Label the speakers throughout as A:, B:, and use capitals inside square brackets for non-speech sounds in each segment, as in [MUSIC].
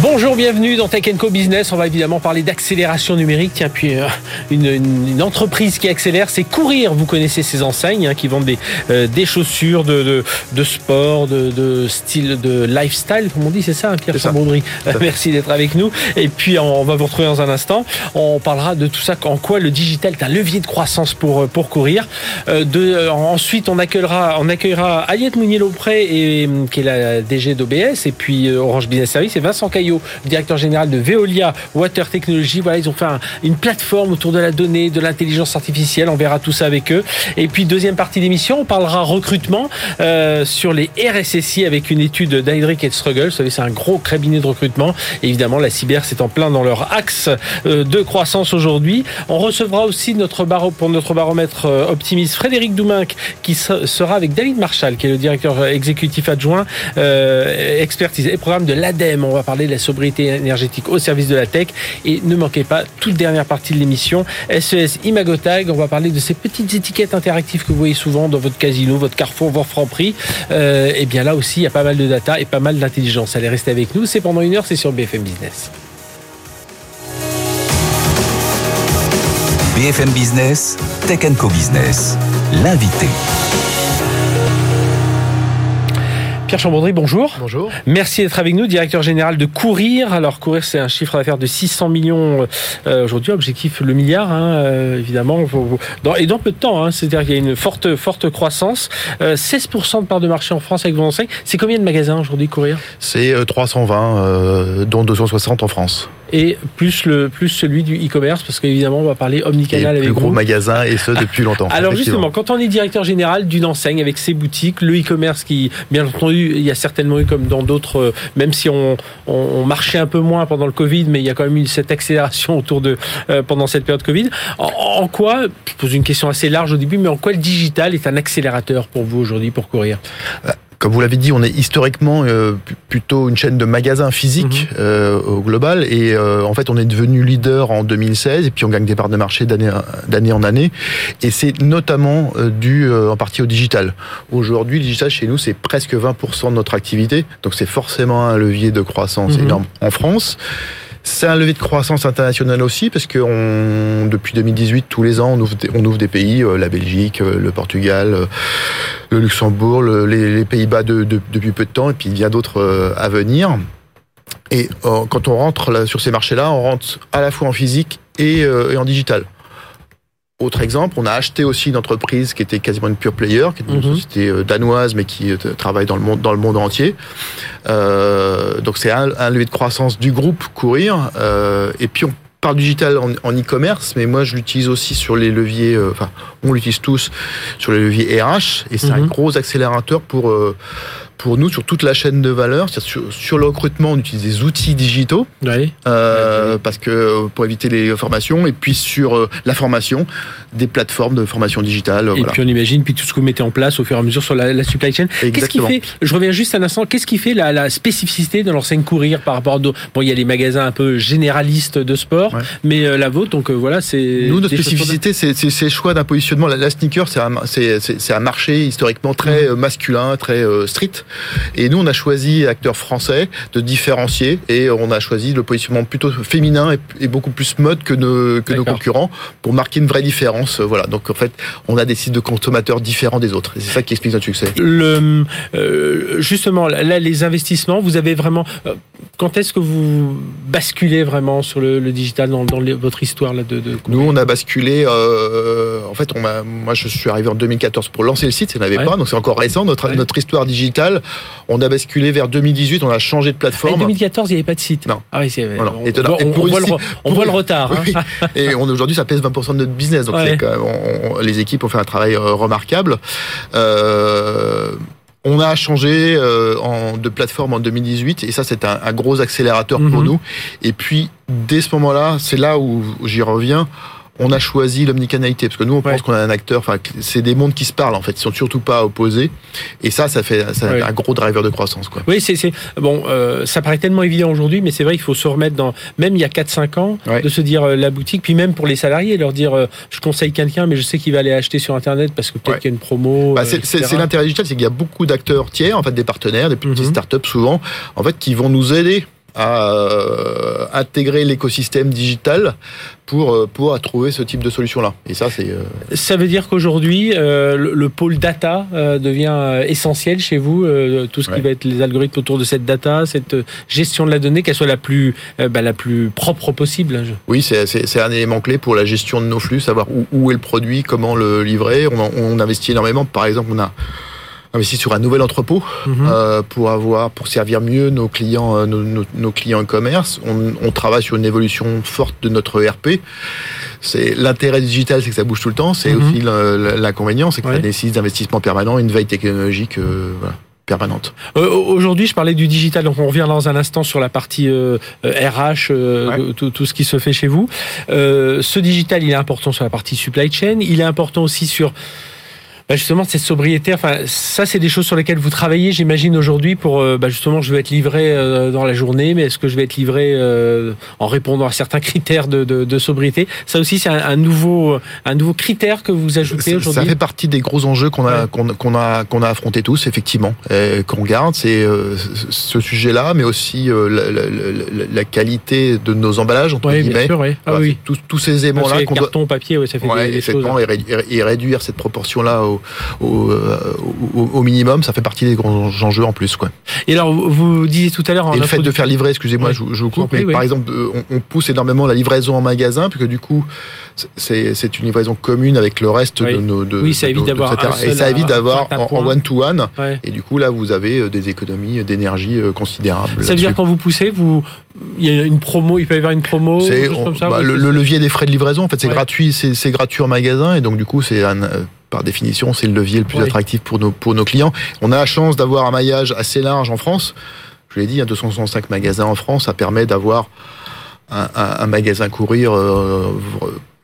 A: Bonjour, bienvenue dans Tech Co Business. On va évidemment parler d'accélération numérique. Tiens, puis euh, une, une, entreprise qui accélère, c'est Courir. Vous connaissez ces enseignes hein, qui vendent des, euh, des chaussures de, de, de sport, de, de, style, de lifestyle, comme on dit, c'est ça, hein, Pierre Chambaudry. [LAUGHS] Merci d'être avec nous. Et puis, on, va vous retrouver dans un instant. On parlera de tout ça, en quoi le digital est un levier de croissance pour, euh, pour Courir. de, ensuite, on accueillera, on accueillera Aliette Mounier-Laupré, et, qui est la DG d'OBS, et puis Orange Business Service, et Vincent Caillot directeur général de Veolia Water Technology. Voilà, ils ont fait une plateforme autour de la donnée, de l'intelligence artificielle. On verra tout ça avec eux. Et puis deuxième partie d'émission, on parlera recrutement euh, sur les RSSI avec une étude d'Hydric et Struggle. Vous savez, c'est un gros cabinet de recrutement. évidemment, la cyber, c'est en plein dans leur axe euh, de croissance aujourd'hui. On recevra aussi notre pour notre baromètre euh, optimiste Frédéric Douminc qui sera avec David Marshall, qui est le directeur exécutif adjoint expertise et programme de l'ADEME. On va parler de la sobriété énergétique au service de la tech. Et ne manquez pas, toute dernière partie de l'émission, SES e Imagotag. On va parler de ces petites étiquettes interactives que vous voyez souvent dans votre casino, votre Carrefour, votre Franprix. Euh, et bien là aussi, il y a pas mal de data et pas mal d'intelligence. Allez rester avec nous. C'est pendant une heure, c'est sur BFM Business.
B: BFM Business, Tech Co Business, l'invité.
A: Pierre Chambondry, bonjour.
C: Bonjour.
A: Merci d'être avec nous, directeur général de Courir. Alors Courir, c'est un chiffre d'affaires de 600 millions euh, aujourd'hui, objectif le milliard, hein, euh, évidemment, dans, et dans peu de temps. Hein, C'est-à-dire qu'il y a une forte, forte croissance. 16% euh, de part de marché en France avec vos enseignes. C'est combien de magasins aujourd'hui Courir?
C: C'est 320, dont 260 en France
A: et plus le plus celui du e-commerce parce qu'évidemment on va parler omnicanal
C: et
A: avec
C: gros magasins et ce depuis longtemps. [LAUGHS]
A: Alors justement, quand on est directeur général d'une enseigne avec ses boutiques, le e-commerce qui bien entendu il y a certainement eu comme dans d'autres, euh, même si on, on, marchait un peu moins pendant le Covid, mais il y a quand même eu cette accélération [LAUGHS] autour de euh, pendant cette période Covid. En, quoi, je pose une question assez large au début, mais en quoi le digital est un accélérateur pour vous aujourd'hui pour courir?
C: Euh, comme vous l'avez dit, on est historiquement euh, plutôt une chaîne de magasins physiques mhm. euh, au global. Et euh, en fait, on est devenu leader en 2016 et puis on gagne des parts de marché d'année en année. Et c'est notamment dû en partie au digital. Aujourd'hui, le digital chez nous, c'est presque 20% de notre activité. Donc c'est forcément un levier de croissance mhm. énorme en France. C'est un levier de croissance internationale aussi, parce que depuis 2018, tous les ans, on ouvre, des pays, euh, la Belgique, euh, le Portugal, euh, le Luxembourg, les, Pays-Bas depuis peu de temps, et puis il y a d'autres à venir. Et quand on rentre sur ces marchés-là, on rentre à la fois en physique et en digital. Autre exemple, on a acheté aussi une entreprise qui était quasiment une pure player, qui est une mhm. société euh, danoise mais qui euh, travaille dans le monde dans le monde entier. Euh, donc c'est un, un levier de croissance du groupe Courir. Euh, et puis on parle digital en e-commerce, mais moi je l'utilise aussi sur les leviers. Euh, enfin, on l'utilise tous sur les leviers RH, et c'est un mhm. gros accélérateur pour pour nous sur toute la chaîne de valeur. Sur, sur le recrutement, on utilise des outils digitaux
A: oui.
C: euh, parce que pour éviter les formations et puis sur euh, la formation, des plateformes de formation digitale.
A: Et puis on imagine puis tout ce que vous mettez en place au fur et à mesure sur la, la supply chain. Qu'est-ce qui fait Je reviens juste un instant. Qu'est-ce qui fait la, la spécificité de l'enseigne courir par rapport à bon il y a les magasins un peu généralistes de sport, mais euh, la vôtre donc euh, voilà c'est.
C: Nous notre spécificité c'est c'est choix d'un positionnement. La, la sneaker c'est un c'est un marché historiquement très mmh. masculin, très street. Et nous, on a choisi, acteurs français, de différencier et on a choisi le positionnement plutôt féminin et, beaucoup plus mode que, nos, que nos concurrents pour marquer une vraie différence. Voilà. Donc, en fait, on a des sites de consommateurs différents des autres. C'est ça qui explique notre succès.
A: Le, euh, justement, là, les investissements, vous avez vraiment. Euh, quand est-ce que vous basculez vraiment sur le, digital dans, votre histoire là de,
C: Nous, on a basculé. Euh, en fait, on moi, je suis arrivé en 2014 pour lancer le site. Ça n'avait pas, donc c'est encore récent notre notre histoire digitale. On a basculé vers 2018, on a changé de plateforme. En
A: 2014, il n'y avait pas de site.
C: Non.
A: Ah oui, c'est on, voit, le, retard. Hein. [LAUGHS]
C: Et aujourd'hui, ça pèse 20% de notre business. Donc les équipes ont fait un travail euh, remarquable. Euh, on a changé euh, de plateforme en 2018 et ça c'est un, gros accélérateur pour mhm. nous. Et puis dès ce moment-là, c'est là où j'y reviens on a choisi l'omnicanalité parce que nous on pense qu'on a un acteur. Enfin, c'est des mondes qui se parlent en fait. Ils sont surtout pas opposés. Et ça, ça fait ça un gros driver de croissance. Quoi.
A: Oui, c'est bon. Euh, ça paraît tellement évident aujourd'hui, mais c'est vrai qu'il faut se remettre dans. Même il y a 4-5 ans, de se dire euh, la boutique, puis même pour les salariés, leur dire euh, je conseille quelqu'un, mais je sais qu'il va aller acheter sur internet parce que peut-être qu'il y a une promo.
C: Bah, c'est l'intérêt digital, c'est qu'il y a beaucoup d'acteurs tiers, en fait, des partenaires, des petites mhm. startups souvent, en fait, qui vont nous aider à euh, intégrer l'écosystème digital pour euh, pour trouver ce type de solution là. Et ça c'est. Euh,
A: ça veut dire qu'aujourd'hui le, pôle data devient essentiel chez vous. tout ce qui va être les algorithmes autour de cette data, cette gestion de la donnée, qu'elle soit la plus bah, la plus propre possible. Hein,
C: oui, c'est un élément clé pour la gestion de nos flux, savoir où, où est le produit, comment le livrer. On, on investit énormément. Par exemple, on a investi sur un nouvel entrepôt mhm. euh, pour avoir pour servir mieux nos clients euh, nos, nos, clients e-commerce. On, on, travaille sur une évolution forte de notre ERP. C'est l'intérêt digital, c'est que ça bouge tout le temps. C'est mhm. aussi l'inconvénient, c'est que ça nécessite d'investissement permanent, une veille technologique. Euh, voilà permanente.
A: Euh, Aujourd'hui, je parlais du digital, donc on revient dans un instant sur la partie euh, RH, euh, tout, tout, ce qui se fait chez vous. Ce digital, il est important sur la partie supply chain, il est important aussi sur bah justement cette sobriété. Enfin, ça, c'est des choses sur lesquelles vous travaillez, j'imagine aujourd'hui pour euh, bah justement, je veux être livré euh, dans la journée, mais est-ce que je vais être livré euh, en répondant à certains [LAUGHS] critères de, de, de sobriété? Ça aussi, c'est un, nouveau un nouveau critère que vous ajoutez aujourd'hui?
C: Ça fait partie des gros enjeux qu'on a qu'on a qu'on a affronté tous, effectivement, qu'on garde. C'est ce sujet-là, mais aussi la, la, la, qualité de nos emballages entre
A: oui,
C: guillemets.
A: Bien sûr, oui. Ah, oui.
C: Tous, tous ces éléments-là,
A: carton, papier, ouais, ça fait des, des choses.
C: Et, réduire cette proportion-là au euh, au, minimum, ça fait partie des grands enjeux en plus. Quoi.
A: Et alors, vous disiez tout à l'heure...
C: Et le fait de faire livrer, excusez-moi, je, vous coupe, mais par exemple, euh, on, pousse énormément la livraison en magasin, puisque du coup, c'est une livraison commune avec le reste de nos... De,
A: oui, ça évite d'avoir...
C: Et ça évite d'avoir en one-to-one. Et du coup, là, vous avez euh, des économies d'énergie considérables.
A: Ça veut dire quand vous poussez, vous... il y a une promo, il peut y avoir une promo comme ça,
C: bah, le, levier des frais de livraison, en fait, c'est gratuit, c'est gratuit en magasin, et donc du coup, c'est un par définition, c'est le levier le plus attractif pour nos, pour nos clients. On a la chance d'avoir un maillage assez large en France. Je l'ai dit, 265 magasins en France, ça permet d'avoir un, un, magasin courir euh,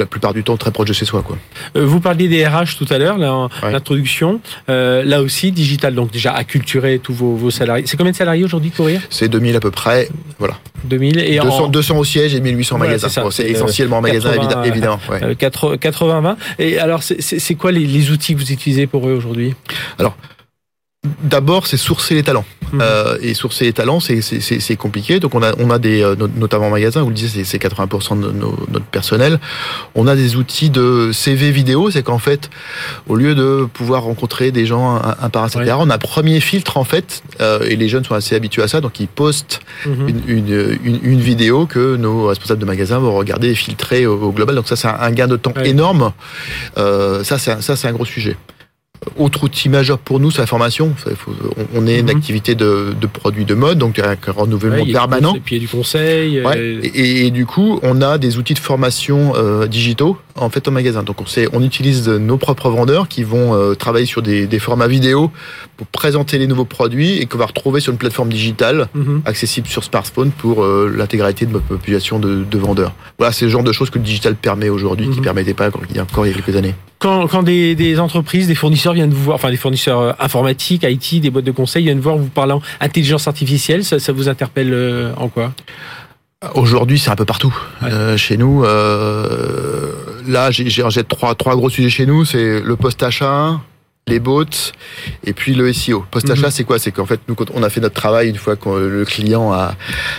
C: la plupart du temps très proche de chez soi. Quoi.
A: Euh, vous parliez des RH tout à l'heure, l'introduction. Euh, là aussi, digital, donc déjà acculturer tous vos, vos salariés. C'est combien de salariés aujourd'hui courir?
C: C'est 2000 à peu près. Voilà.
A: 2000 et
C: 200, 200 au siège et 1800 magasins. C'est essentiellement magasins, évidemment.
A: 80-20. Et alors, c'est quoi les, les outils que vous utilisez pour eux aujourd'hui?
C: Alors, D'abord, c'est sourcer les talents. Mhm. Euh, et sourcer les talents, c'est compliqué. Donc, on a, on a des, euh, notamment en magasin, vous le disiez, c'est 80% de notre personnel. On a des outils de CV vidéo, c'est qu'en fait, au lieu de pouvoir rencontrer des gens un, par un, etc., on a un premier filtre, en fait, euh, et les jeunes sont assez habitués à ça, donc ils postent une, une, une, vidéo que nos responsables de magasin vont regarder et filtrer au, global. Donc ça, c'est un gain de temps énorme. Euh, ça, c'est un gros sujet. Autre outil majeur pour nous, c'est la formation. On est une mhm. activité de, de produits de mode, donc un renouvellement permanent.
A: Et puis il y a du conseil.
C: Euh, et, du coup, on a des outils de formation euh, digitaux en fait au magasin. Donc on, on utilise nos propres vendeurs qui vont euh, travailler sur des, des, formats vidéo pour présenter les nouveaux produits et qu'on va retrouver sur une plateforme digitale mhm. accessible sur smartphone pour l'intégralité de notre population de, de, vendeurs. Voilà, c'est le genre de choses que le digital permet aujourd'hui, qui ne mhm. permettait pas il y a encore il y a quelques années.
A: Quand, quand des, des entreprises, des fournisseurs viennent vous voir, enfin des fournisseurs euh, informatiques, IT, des boîtes de conseil viennent voir vous parlant intelligence artificielle, ça, ça vous interpelle euh, en quoi?
C: Aujourd'hui, c'est un peu partout euh, chez nous. Euh, là, j'ai trois trois gros sujets chez nous. C'est le post achat, les bots et puis le SEO. Post-achat, mhm. c'est quoi? C'est qu'en fait, nous, quand on a fait notre travail, une fois que le client a,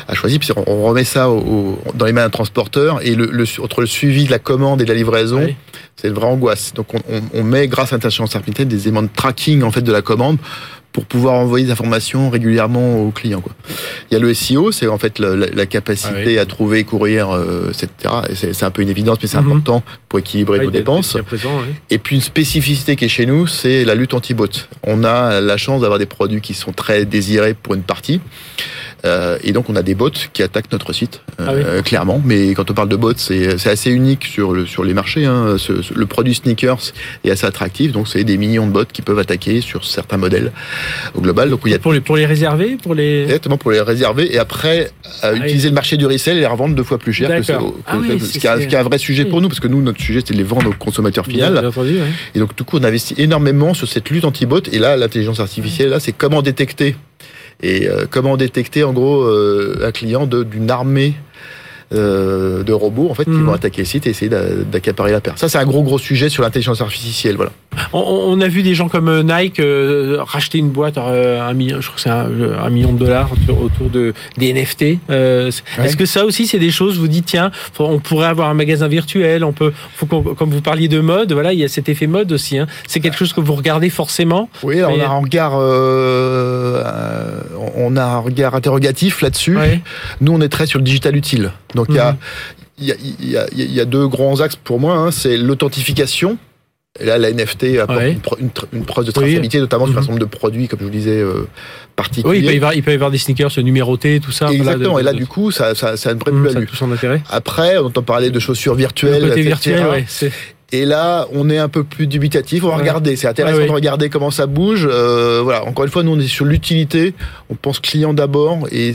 C: a choisi, puis on remet ça au, dans les mains d'un transporteur et le, le, entre le suivi de la commande et de la livraison, c'est une vraie angoisse. Donc, on, on, met, grâce à l'intelligence artificielle, des éléments de tracking en fait de la commande pour pouvoir envoyer des informations régulièrement aux clients. Quoi. Il y a le SEO, c'est en fait la, la capacité ah à trouver, courir, euh, etc. C'est un peu une évidence, mais c'est mhm. important pour équilibrer nos dépenses. Et puis une spécificité qui est chez nous, c'est la lutte anti-bot. On a la chance d'avoir des produits qui sont très désirés pour une partie. Euh, et donc on a des bots qui attaquent notre site,
A: Ah
C: euh, clairement. Mais quand on parle de bots, c'est c'est assez unique sur le sur les marchés. Hein. Ce- ce- le produit sneakers est assez attractif, donc c'est des millions de bots qui peuvent attaquer sur certains modèles au global. Donc il y a
A: Pour les, pour les réserver, pour les.
C: Exactement pour les réserver et après
A: oui.
C: utiliser le marché du resell et les revendre deux fois plus cher que ce,
A: D'accord.
C: que-
A: Ah oui,
C: ce
A: c'est-
C: qui, est un- ce qui est un vrai sujet pour nous parce que nous notre sujet c'était de les vendre au consommateur
A: Bien,
C: final
A: bien entendu, ouais.
C: et donc du coup on investit énormément sur cette lutte anti-bot et là l'intelligence artificielle là c'est comment détecter et euh, comment détecter en gros euh, un client d'une armée euh, de robots en fait qui
A: Mhm.
C: vont attaquer le site et essayer d'a- d'accaparer la paire. Ça c'est un gros gros sujet sur l'intelligence artificielle voilà.
A: On, on a vu des gens comme euh, Nike euh, racheter une boîte euh, un million, je crois que c'est un, un million de dollars autour, de des NFT.
C: Ouais.
A: Est-ce que ça aussi c'est des choses vous dites tiens, on pourrait avoir un magasin virtuel, on peut, faut comme vous parliez de mode, voilà, il y a cet effet mode aussi. Hein. C'est quelque chose que vous regardez forcément.
C: Oui, alors
A: Mais-
C: on a un regard on a un regard interrogatif là-dessus.
A: Ouais.
C: Nous, on est très sur le digital utile. Donc, il y a-
A: Mhm.
C: y, a, y, a, y a deux grands axes pour moi. hein. C'est l'authentification. Et là, la NFT apporte
A: Ouais.
C: une, une preuve de traçabilité, notamment sur
A: Mhm.
C: un certain nombre de produits, comme je vous le disais, euh,
A: Oui,
C: particuliers.
A: il peut, y avoir, il peut y avoir des sneakers numérotés, tout ça. voilà,
C: Exactement.
A: de-
C: et là,
A: de-
C: du coup, ça, ça, ça a une vraie
A: ça a
C: plus-value.
A: tout son intérêt.
C: Après, on entend parler de chaussures virtuelles. Etc.
A: virtuel, ouais.
C: Et là, on est un peu plus dubitatif. On va
A: Ouais.
C: regarder. C'est intéressant
A: Ouais, ouais.
C: de regarder comment ça bouge. Euh, voilà. Encore une fois, nous, on est sur l'utilité. On pense client d'abord. Et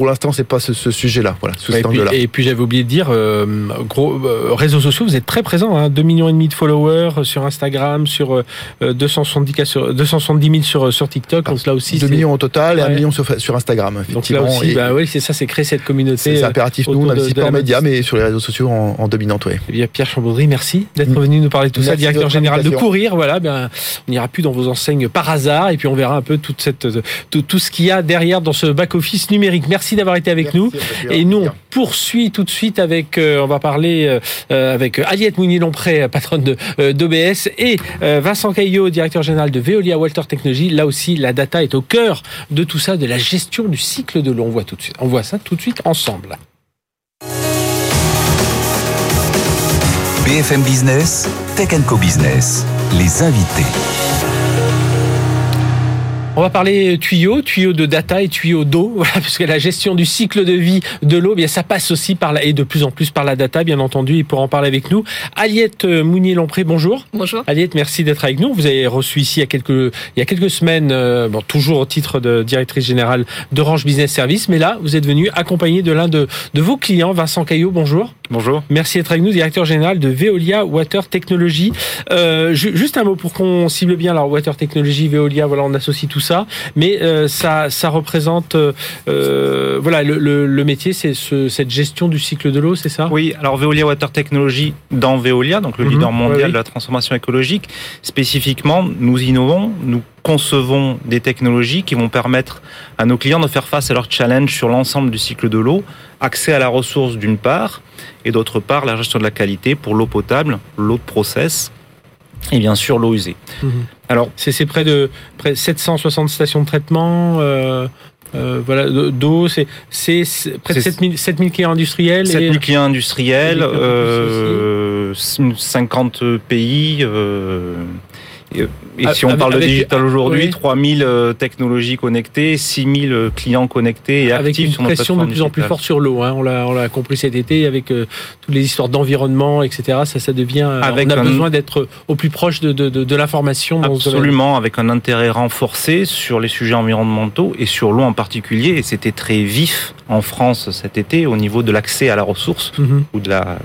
C: pour l'instant, c'est pas ce, ce sujet-là. Voilà, sous
A: et,
C: cet
A: puis,
C: angle-là.
A: et puis j'avais oublié de dire, euh, gros euh, réseaux sociaux, vous êtes très présents, hein, 2 millions et demi de followers euh, sur Instagram, sur euh, 270 cas sur 270 000 sur sur TikTok. Donc là aussi,
C: 2
A: c'est-
C: millions au total et 1
A: Ouais.
C: million sur, sur Instagram,
A: Donc là aussi, bah oui, c'est ça, c'est créer cette communauté.
C: c'est impératif. Nous, on
A: de
C: pas en médias, mais sur les réseaux sociaux en, en dominante, oui.
A: Eh bien, Pierre Chambaudry, merci d'être
C: Mm.
A: venu nous parler de tout ça,
C: Merci
A: directeur général de. Courir. Voilà, ben, on n'ira plus dans vos enseignes par hasard et puis on verra un peu toute cette, tout, tout ce qu'il y a derrière dans ce back-office numérique. Merci d'avoir été avec nous. Et nous, on poursuit tout de suite avec, euh, on va parler euh, euh, avec Aliette Mounier-Lompré, patronne de euh, d'OBS, et euh, Vincent Caillot, directeur général de Veolia Walter Technology. Là aussi, la data est au cœur de tout ça, de la gestion du cycle de l'eau. On voit tout de suite, on voit ça tout de suite ensemble.
B: BFM Business, Tech Co Business, les invités.
A: On va parler tuyaux, tuyaux de data et tuyaux d'eau, [LAUGHS] voilà, puisque la gestion du cycle de vie de l'eau, eh bien ça passe aussi par la, et de plus en plus par la data, bien entendu. Et pour en parler avec nous, Aliette Mounier-Lompré, bonjour.
D: Bonjour.
A: Aliette, merci d'être avec nous. Vous avez reçu ici il y a quelques, il y a quelques semaines, euh, bon, toujours au titre de directrice générale d'Orange Business Service, mais là, vous êtes venu accompagné de l'un de, de vos clients, Vincent Caillot, bonjour.
E: Bonjour.
A: Merci d'être avec nous, directeur général de Veolia Water Technology. Euh, ju- juste un mot pour qu'on cible bien. Alors Water Technology, Veolia, voilà, on associe tout ça, mais euh, ça, ça représente, euh, euh, voilà, le, le, le métier, c'est ce, cette gestion du cycle de l'eau, c'est ça?
E: Oui, alors Veolia Water Technology dans Veolia, donc le
A: Mhm,
E: leader mondial
A: ouais, oui.
E: de la transformation écologique, spécifiquement, nous innovons, nous concevons des technologies qui vont permettre à nos clients de faire face à leurs challenges sur l'ensemble du cycle de l'eau, accès à la ressource d'une part, et d'autre part la gestion de la qualité pour l'eau potable, l'eau de process, et bien sûr l'eau usée.
A: Mhm.
E: Alors,
A: C'est près de près de 760 stations de traitement. Euh, euh, voilà, de- d'eau, c'est près de
E: C'est-
A: 7000 7000 clients industriels. et-
E: 7000 clients industriels,
A: Et des clients
E: euh, 50 pays. Et et
A: Ah,
E: si on
A: avec-
E: parle de digital aujourd'hui,
A: oui.
E: 3000 euh, technologies connectées, 6000 euh, clients connectés et
A: avec
E: actifs
A: une
E: sur notre
A: pression de plus en plus forte sur l'eau. Hein. On l'a on l'a compris cet été avec euh, toutes les histoires d'environnement, etc. Ça, ça devient.
E: Avec
A: on a
E: un-
A: besoin d'être au plus proche de, de, de, de l'information.
E: Absolument, avec un intérêt renforcé sur les sujets environnementaux et sur l'eau en particulier. Et c'était très vif en France cet été au niveau de l'accès à la ressource
A: Mhm.
E: ou de la,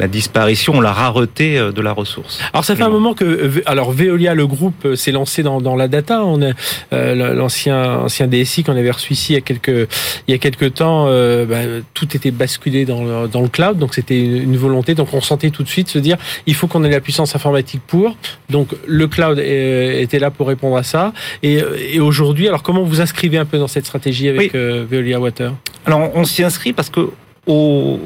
E: la disparition, la rareté euh, de la ressource.
A: Alors ça fait un moment que alors Veolia le groupe euh, s'est lancé dans, dans la data. On a euh, l'ancien ancien DSI qu'on avait reçu ici il y a quelques il y a quelques temps. euh, bah, tout était basculé dans le, dans le cloud, donc c'était une, une volonté. Donc on sentait tout de suite se dire il faut qu'on ait la puissance informatique pour. Donc le cloud euh, était là pour répondre à ça. Et, et aujourd'hui, alors comment vous inscrivez un peu dans cette stratégie avec
E: Oui.
A: Veolia Water?
E: Alors, on s'y inscrit parce que au,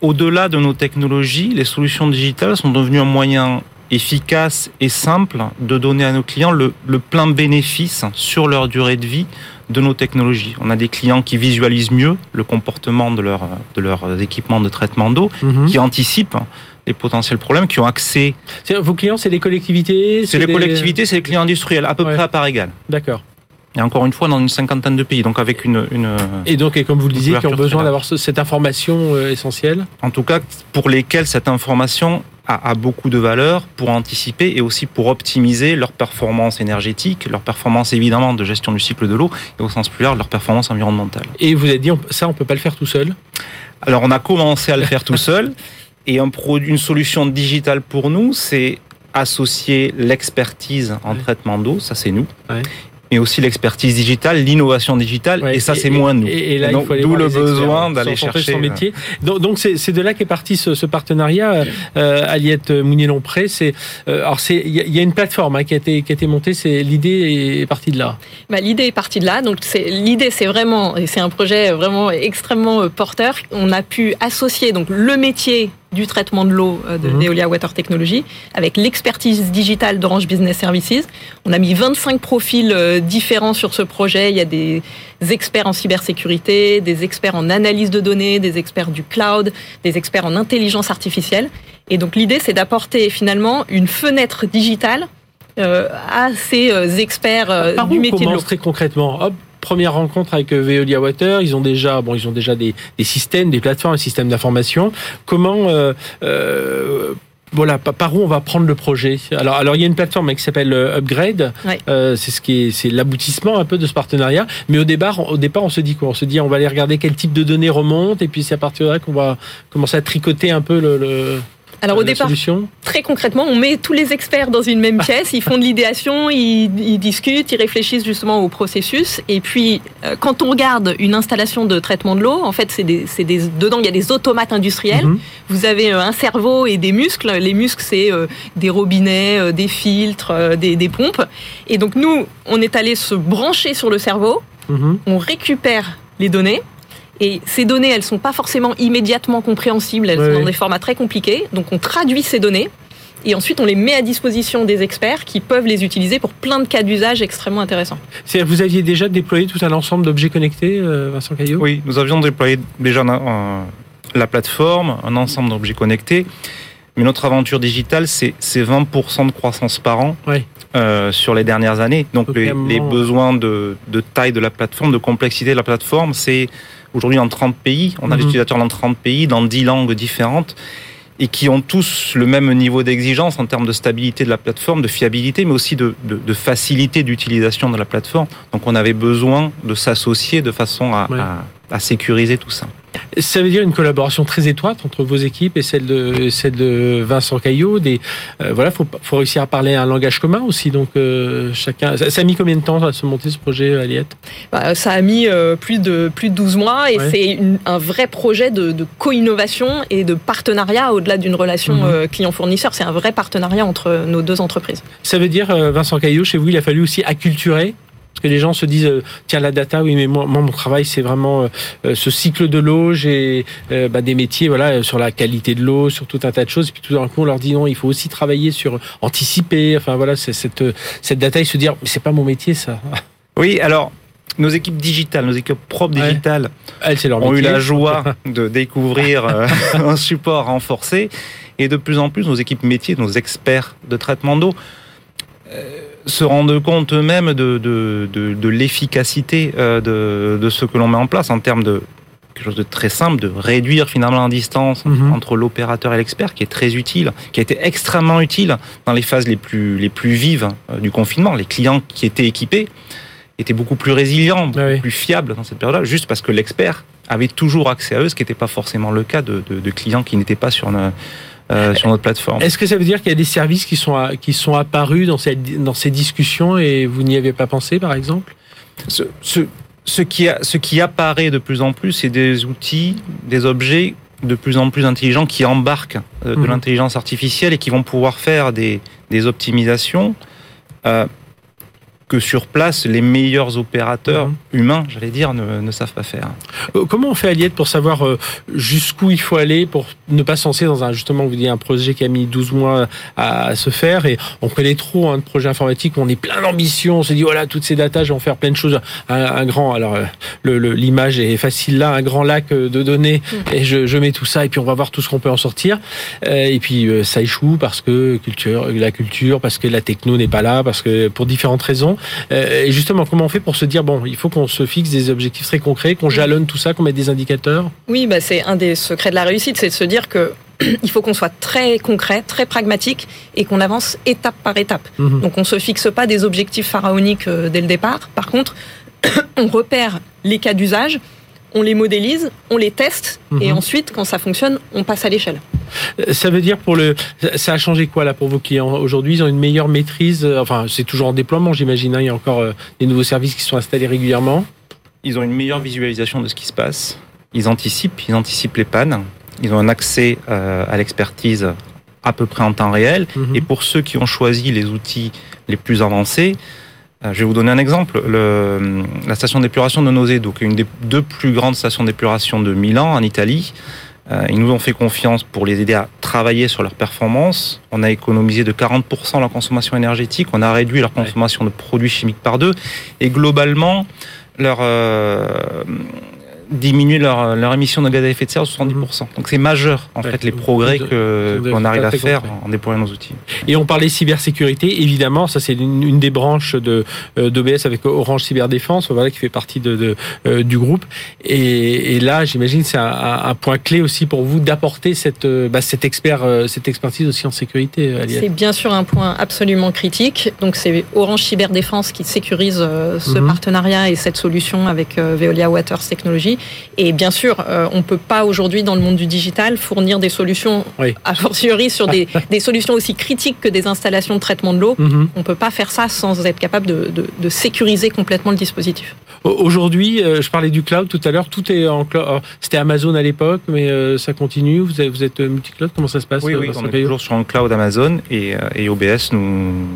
E: au-delà de nos technologies, les solutions digitales sont devenues un moyen efficace et simple de donner à nos clients le, le plein bénéfice sur leur durée de vie de nos technologies. On a des clients qui visualisent mieux le comportement de, leur, de leurs équipements de traitement d'eau,
A: Mhm.
E: qui anticipent les potentiels problèmes, qui ont accès.
A: Vos clients, c'est les collectivités
E: C'est les
A: des-
E: collectivités, c'est les clients industriels, à peu
A: Ouais.
E: près à part égale.
A: D'accord.
E: Et encore une fois, dans une cinquantaine de pays, donc avec une... une
A: et donc, et comme vous le disiez, qui ont besoin d'avoir ce- cette information euh, essentielle
E: en tout cas pour lesquels cette information a, a beaucoup de valeur pour anticiper et aussi pour optimiser leur performance énergétique, leur performance évidemment de gestion du cycle de l'eau et au sens plus large leur performance environnementale.
A: Et vous avez dit, ça, on peut pas le faire tout seul
E: Alors on a commencé à le faire tout [LAUGHS] seul et un produit, une solution digitale pour nous, c'est associer l'expertise en
A: Ouais.
E: traitement d'eau, ça c'est nous,
A: Ouais.
E: Mais aussi l'expertise digitale, l'innovation digitale
A: Ouais,
E: et ça c'est moins nous.
A: Et, et là,
E: Donc,
A: il faut aller
E: d'où le besoin d'aller chercher.
A: son
E: euh,
A: métier. Donc, donc c'est c'est de là qu'est parti ce, ce partenariat. Euh, Aliette Mounier-Lompré, c'est euh, alors c'est il y, a- il y a une plateforme hein, qui a été qui a été montée. C'est l'idée est partie de là.
D: Bah, l'idée est partie de là. Donc c'est l'idée, c'est vraiment, et c'est un projet vraiment extrêmement euh, porteur. On a pu associer donc le métier du traitement de l'eau euh, de
A: Mhm.
D: Veolia Water Technology avec l'expertise digitale d'Orange Business Services. On a mis 25 profils euh, différents sur ce projet. Il y a des experts en cybersécurité, des experts en analyse de données, des experts du cloud, des experts en intelligence artificielle. Et donc l'idée, c'est d'apporter finalement une fenêtre digitale euh, à ces experts
A: Par
D: du métier de l'eau.
A: très concrètement? Hop, première rencontre avec euh, Veolia Water. Ils ont déjà, bon, ils ont déjà des, des systèmes, des plateformes, des systèmes d'information. Comment, euh, euh, voilà, pa- par où on va prendre le projet? Alors, alors il y a une plateforme qui s'appelle euh, Upgrade.
D: Ouais.
A: Euh, c'est ce qui est, c'est l'aboutissement un peu de ce partenariat. Mais au départ, au départ, on se dit quoi? On se dit, on va aller regarder quel type de données remonte, et puis c'est à partir de là qu'on va commencer à tricoter un peu le. le
D: Alors au
A: la
D: départ,
A: solution.
D: très concrètement, on met tous les experts dans une même pièce, ils font de l'idéation, ils, ils discutent, ils réfléchissent justement au processus. Et puis, euh, quand on regarde une installation de traitement de l'eau, en fait, c'est des, des, dedans, il y a des automates industriels.
A: Mhm.
D: Vous avez euh, un cerveau et des muscles. Les muscles, c'est euh, des robinets, euh, des filtres, euh, des, des pompes. Et donc, nous, on est allé se brancher sur le cerveau,
A: Mhm.
D: on récupère les données. Et ces données, elles sont pas forcément immédiatement compréhensibles, elles sont dans des formats très compliqués. Donc on traduit ces données et ensuite on les met à disposition des experts qui peuvent les utiliser pour plein de cas d'usage extrêmement intéressants.
A: C'est- Vous aviez déjà déployé tout un ensemble d'objets connectés, euh, Vincent Caillot?
E: Oui, nous avions déployé déjà la plateforme, un ensemble d'objets connectés. Mais notre aventure digitale, c'est c'est 20% de croissance par an
A: Oui.
E: euh, sur les dernières années. Donc les, besoins de, de taille de la plateforme, de complexité de la plateforme, c'est aujourd'hui dans 30 pays. On a
A: Mhm.
E: des utilisateurs dans 30 pays, dans 10 langues différentes et qui ont tous le même niveau d'exigence en termes de stabilité de la plateforme, de fiabilité, mais aussi de, de- de facilité d'utilisation de la plateforme. Donc on avait besoin de s'associer de façon à,
A: Ouais.
E: à- à sécuriser tout ça.
A: Ça veut dire une collaboration très étroite entre vos équipes et celle de celle de Vincent Caillot. Des euh, voilà, faut faut réussir à parler un langage commun aussi. Donc euh, chacun. Ça, ça a mis combien de temps à se monter ce projet, Aliette?
D: Bah, ça a mis euh, plus, de, plus de 12 mois et
A: Ouais.
D: c'est un vrai projet de, de co-innovation et de partenariat au-delà d'une relation
A: Mhm.
D: euh, client-fournisseur. C'est un vrai partenariat entre nos deux entreprises.
A: Ça veut dire euh, Vincent Caillot, chez vous, il a fallu aussi acculturer. Parce que les gens se disent, euh, tiens, la data, oui, mais moi, moi mon travail, c'est vraiment euh, euh, ce cycle de l'eau. J'ai bah, des métiers, voilà, sur la qualité de l'eau, sur tout un tas de choses. Et puis tout d'un coup, on leur dit non, il faut aussi travailler sur anticiper. Enfin voilà, c'est cette cette data, ils se disent, mais c'est pas mon métier, ça.
E: Oui, alors nos équipes digitales, nos équipes propres digitales
A: Elle, c'est leur
E: ont eu la joie [LAUGHS] de découvrir [LAUGHS] un support renforcé et de plus en plus nos équipes métiers, nos experts de traitement d'eau euh, se rendent compte eux-mêmes de, de, de, de l'efficacité euh, de, de ce que l'on met en place en termes de quelque chose de très simple, de réduire finalement la distance
A: Mhm.
E: entre l'opérateur et l'expert, qui est très utile, qui a été extrêmement utile dans les phases les plus, les plus vives euh, du confinement. Les clients qui étaient équipés étaient beaucoup plus résilients, beaucoup
A: Ah oui.
E: plus fiables dans cette période-là, juste parce que l'expert avait toujours accès à eux, ce qui n'était pas forcément le cas de, de- de clients qui n'étaient pas sur, une- euh, sur notre plateforme.
A: Est-ce que ça veut dire qu'il y a des services qui sont à- qui sont apparus dans cette dans ces discussions et vous n'y avez pas pensé, par exemple?
E: Ce, ce, ce qui, a- ce qui apparaît de plus en plus, c'est des outils, des objets de plus en plus intelligents qui embarquent euh, de
A: Mhm.
E: l'intelligence artificielle et qui vont pouvoir faire des, des optimisations euh, que sur place, les meilleurs opérateurs
A: Mhm.
E: humains, j'allais dire, ne, ne savent pas faire.
A: Euh, Comment on fait Aliette pour savoir euh, jusqu'où il faut aller pour ne pas se lancer dans un justement vous dites un projet qui a mis 12 mois à, à se faire et on connaît trop hein, de projets informatiques où on est plein d'ambition on se dit voilà toutes ces datas je vais en faire plein de choses un, un grand alors euh, le- le- l'image est facile là un grand lac de données et je, je mets tout ça et puis on va voir tout ce qu'on peut en sortir Euh, et puis euh, ça échoue parce que culture la culture parce que la techno n'est pas là parce que pour différentes raisons et justement, comment on fait pour se dire, bon, il faut qu'on se fixe des objectifs très concrets, qu'on jalonne tout ça, qu'on mette des indicateurs?
D: Oui, bah, c'est un des secrets de la réussite, c'est de se dire que [CLEARS THROAT] il faut qu'on soit très concret, très pragmatique et qu'on avance étape par étape.
A: Mhm.
D: Donc on se fixe pas des objectifs pharaoniques euh, dès le départ. Par contre, [CLEARS THROAT] on repère les cas d'usage, on les modélise, on les teste et
A: Mhm.
D: ensuite, quand ça fonctionne, on passe à l'échelle.
A: Euh, Ça veut dire pour le, ça a changé quoi là pour vos clients aujourd'hui Ils ont une meilleure maîtrise. euh, Enfin, c'est toujours en déploiement, j'imagine. hein, il y a encore euh, des nouveaux services qui sont installés régulièrement.
E: Ils ont une meilleure visualisation de ce qui se passe. Ils anticipent, ils anticipent les pannes. Ils ont un accès à l'expertise à peu près en temps réel.
A: Mhm.
E: Et pour ceux qui ont choisi les outils les plus avancés, je vais vous donner un exemple. Le, la station d'épuration de qui est une des deux plus grandes stations d'épuration de Milan, en Italie, euh, ils nous ont fait confiance pour les aider à travailler sur leur performance. On a économisé de 40% leur consommation énergétique. On a réduit leur consommation de produits chimiques par deux. Et globalement, leur euh, diminuer leur, leur émission de gaz à effet de serre de 70%. Donc c'est majeur en
A: Ouais.
E: fait les progrès qu'on arrive
A: à
E: faire
A: compris.
E: en déployant nos outils.
A: Et on parlait cybersécurité, évidemment, ça c'est une, une des branches de euh, d'OBS avec Orange Cyberdéfense, voilà qui fait partie de, de, euh, du groupe. Et, et là, j'imagine c'est un, un- point clé aussi pour vous d'apporter cette euh, bah, cet expert euh, cette expertise aussi en sécurité.
D: C'est bien sûr un point absolument critique. Donc c'est Orange Cyberdéfense qui sécurise ce
A: Mhm.
D: partenariat et cette solution avec Veolia Waters Technology. Et bien sûr, euh, on peut pas aujourd'hui dans le monde du digital fournir des solutions,
A: Oui.
D: a fortiori sur des, [LAUGHS] des solutions aussi critiques que des installations de traitement de l'eau.
A: Mhm.
D: On peut pas faire ça sans être capable de, de- de sécuriser complètement le dispositif.
A: Au- Aujourd'hui, euh, je parlais du cloud tout à l'heure, tout est en cloud. C'était Amazon à l'époque, mais euh, ça continue. Vous, avez- vous êtes multi-cloud, comment ça se passe
E: Oui, oui, on est toujours sur un cloud Amazon et, et OBS nous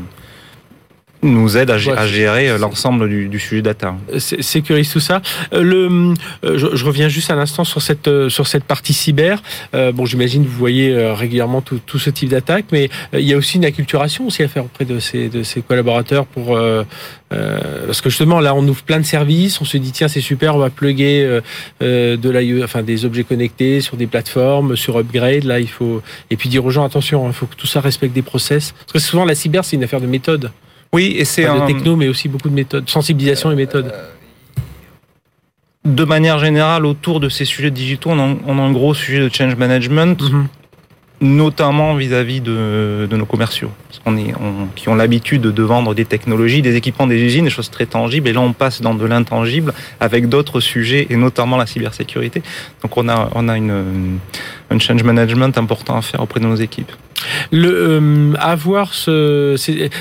E: nous aide à,
A: Ouais,
E: gérer euh, l'ensemble du, du sujet data.
A: sé- sécurise tout ça. Euh, Le, euh, je, je reviens juste un instant sur cette euh, sur cette partie cyber. Euh, bon, j'imagine que vous voyez euh, régulièrement tout, tout ce type d'attaque, mais euh, il y a aussi une acculturation aussi à faire auprès de ces de ces collaborateurs pour euh, euh, parce que justement là on ouvre plein de services, on se dit tiens c'est super, on va plugger euh, euh, de l'IE, enfin des objets connectés sur des plateformes, sur upgrade. Là il faut et puis dire aux gens attention, il faut que tout ça respecte des process parce que souvent la cyber c'est une affaire de méthode,
E: Oui, et c'est un,
A: de techno mais aussi beaucoup de méthodes, sensibilisation et méthode.
E: de manière générale autour de ces sujets digitaux, on a, on a un gros sujet de change management,
A: Mhm.
E: notamment vis-à-vis de, de nos commerciaux, parce qu'on est, on- qui ont l'habitude de vendre des technologies, des équipements, des usines, des choses très tangibles, et là on passe dans de l'intangible avec d'autres sujets, et notamment la cybersécurité. Donc on a, on a une, un change management important à faire auprès de nos équipes.
A: Le euh, avoir ce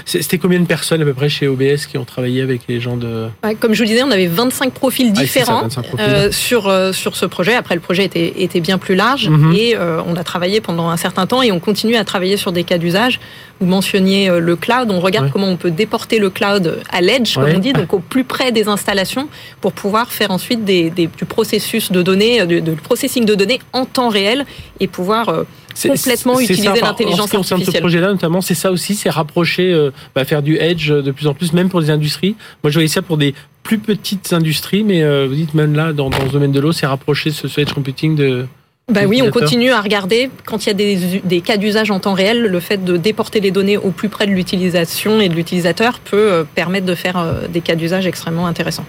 A: c'était combien de personnes à peu près chez OBS qui ont travaillé avec les gens de
D: Ouais, Comme je vous le disais, on avait 25 profils
A: Ah, ça,
D: différents
A: 25 profils.
D: euh, sur, euh, sur ce projet. Après, le projet était, était bien plus large
A: Mhm.
D: et on a travaillé pendant un certain temps et on continue à travailler sur des cas d'usage. Vous mentionniez le cloud. On regarde
A: Ouais.
D: comment on peut déporter le cloud à l'edge, comme on dit, donc au plus près des installations pour pouvoir faire ensuite des, des- du processus de données, de processing de données en temps réel et pouvoir complètement utiliser l'intelligence
A: En ce qui concerne ce
D: artificielle.
A: projet-là, notamment, c'est ça aussi, c'est rapprocher, euh, bah, faire du edge de plus en plus, même pour les industries. Moi, je voyais ça pour des plus petites industries, mais euh, vous dites même là, dans, dans ce domaine de l'eau, c'est rapprocher ce, ce edge computing de.
D: Bah oui, on continue à regarder quand il y a des, des cas d'usage en temps réel, le fait de déporter les données au plus près de l'utilisation et de l'utilisateur peut euh, permettre de faire euh, des cas d'usage extrêmement intéressants.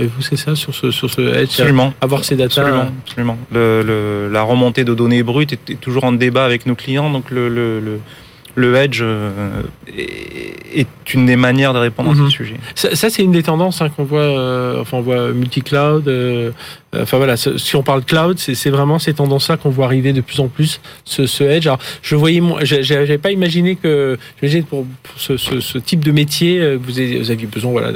A: Et vous, c'est ça sur ce sur ce edge,
E: Absolument.
A: avoir ces datas.
E: Absolument, absolument. Le, le- la remontée de données brutes est, est toujours en débat avec nos clients, donc le, le, le, le edge euh, est, une des manières de répondre à
A: Mhm.
E: ce sujet.
A: Ça, ça, c'est une des tendances hein, qu'on voit. euh, enfin, on voit multi-cloud. euh, euh, enfin voilà, si on parle cloud, c'est vraiment ces tendances-là qu'on voit arriver de plus en plus. Ce, ce edge. Alors, je voyais, j'avais pas imaginé que, pour, pour ce, ce, ce type de métier, euh, vous aviez, vous aviez besoin voilà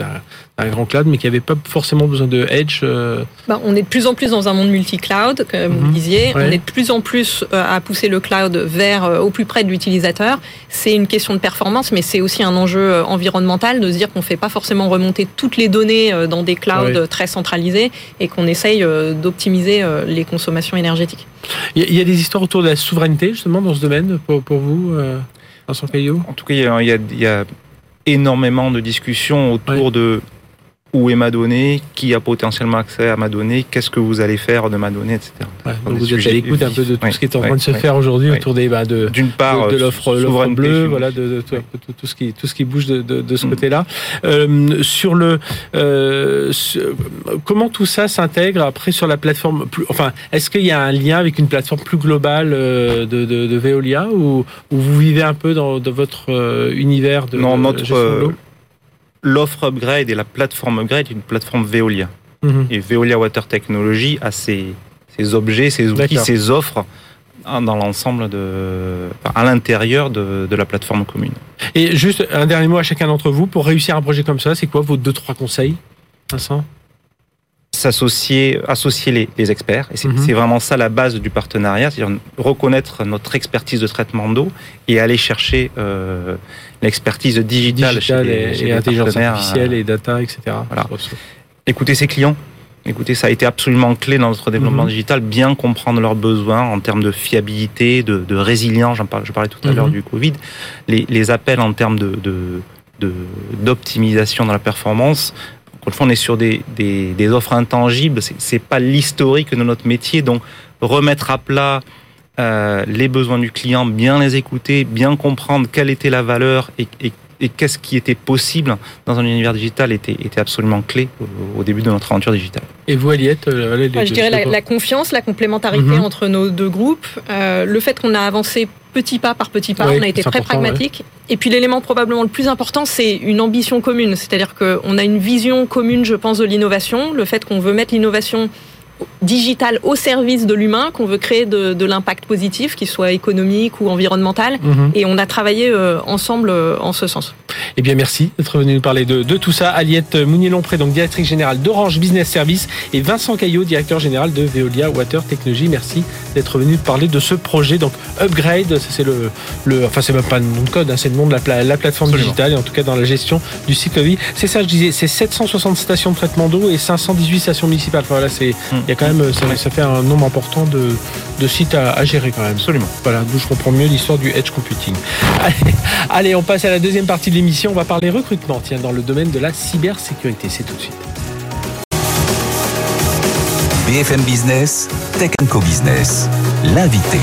A: d'un grand cloud, mais qui avait pas forcément besoin de edge. euh,
D: Bah, on est de plus en plus dans un monde multi-cloud, comme vous
A: Mhm.
D: le disiez.
A: Ouais.
D: On est de plus en plus euh, à pousser le cloud vers euh, au plus près de l'utilisateur. C'est une question de performance, mais c'est aussi un enjeu environnemental de se dire qu'on ne fait pas forcément remonter toutes les données euh, dans des clouds
A: Ouais.
D: très centralisés et qu'on essaye euh, d'optimiser euh, les consommations énergétiques.
A: Il y, a- il y a des histoires autour de la souveraineté justement dans ce domaine pour, pour vous, euh, Vincent Caillot.
E: En tout cas, il y a, il y a- il y a énormément de discussions autour
A: Ouais.
E: de où est ma donnée, qui a potentiellement accès à ma donnée, qu'est-ce que vous allez faire de ma donnée, etc.
A: Ouais, donc vous êtes à l'écoute un peu de tout ce qui est en train de se faire aujourd'hui autour des bah, de
E: d'une part
A: de, de l'offre bleue, voilà, de, de tout, tout, ce qui tout ce qui bouge de, de ce mm. côté-là. Euh, sur le euh, comment tout ça s'intègre après sur la plateforme plus, enfin est-ce qu'il y a un lien avec une plateforme plus globale euh, de, de, Veolia ou, ou, vous vivez un peu dans, votre univers de
E: non notre l'offre upgrade et la plateforme upgrade est une plateforme Veolia. Mhm. Et Veolia Water Technology a ses, ses objets, ses outils, ses offres dans l'ensemble de, à l'intérieur de, de, la plateforme commune.
A: Et juste un dernier mot à chacun d'entre vous pour réussir un projet comme ça, c'est quoi vos deux trois conseils, Vincent?
E: S'associer, associer les, les, experts. Et mhm. c'est vraiment ça la base du partenariat, c'est-à-dire reconnaître notre expertise de traitement d'eau et aller chercher euh, l'expertise digitale,
A: Digital chez et, intelligence artificielle et data, etc. Voilà.
E: Écouter ses clients. Écoutez, ça a été absolument clé dans notre développement mhm. digital, bien comprendre leurs besoins en termes de fiabilité, de, de résilience. J'en parlais, je parlais tout à l'heure mhm. du Covid. Les, les, appels en termes de, de d'optimisation dans la performance fois, on est sur des, offres intangibles. C'est pas l'historique de notre métier. Donc, remettre à plat euh, les besoins du client, bien les écouter, bien comprendre quelle était la valeur et, qu'est-ce qui était possible dans un univers digital était, était absolument clé au, début de notre aventure digitale.
A: Et vous, Aliette
D: euh, Je dirais la, confiance, la complémentarité mhm. entre nos deux groupes, euh, le fait qu'on a avancé petit pas par petit pas. on a été très pragmatique. Et puis l'élément probablement le plus important, c'est une ambition commune. C'est-à-dire qu'on a une vision commune, je pense, de l'innovation. Le fait qu'on veut mettre l'innovation digital au service de l'humain, qu'on veut créer de, de l'impact positif, qu'il soit économique ou environnemental. Mhm. Et on a travaillé euh, ensemble euh, en ce sens.
A: Eh bien, merci d'être venu nous parler de, de tout ça. Aliette Mounier-Lompré, donc directrice générale d'Orange Business Service, et Vincent Caillot, directeur général de Veolia Water Technology. Merci d'être venu parler de ce projet. Donc, Upgrade, c'est le, le, enfin, c'est même pas le nom de code, hein, c'est le nom de la, la plateforme digitale, et en tout cas dans la gestion du cycle de vie. C'est ça, je disais, c'est 760 stations de traitement d'eau et 518 stations municipales. Voilà, c'est, hmm il y a quand même, ça, fait un nombre important de, sites à, gérer quand même.
E: Absolument.
A: Voilà, d'où je comprends mieux l'histoire du edge computing. [LAUGHS] Allez, on passe à la deuxième partie de l'émission. On va parler recrutement, tiens, dans le domaine de la cybersécurité. C'est tout de suite.
B: BFM Business, Tech Co Business, l'invité.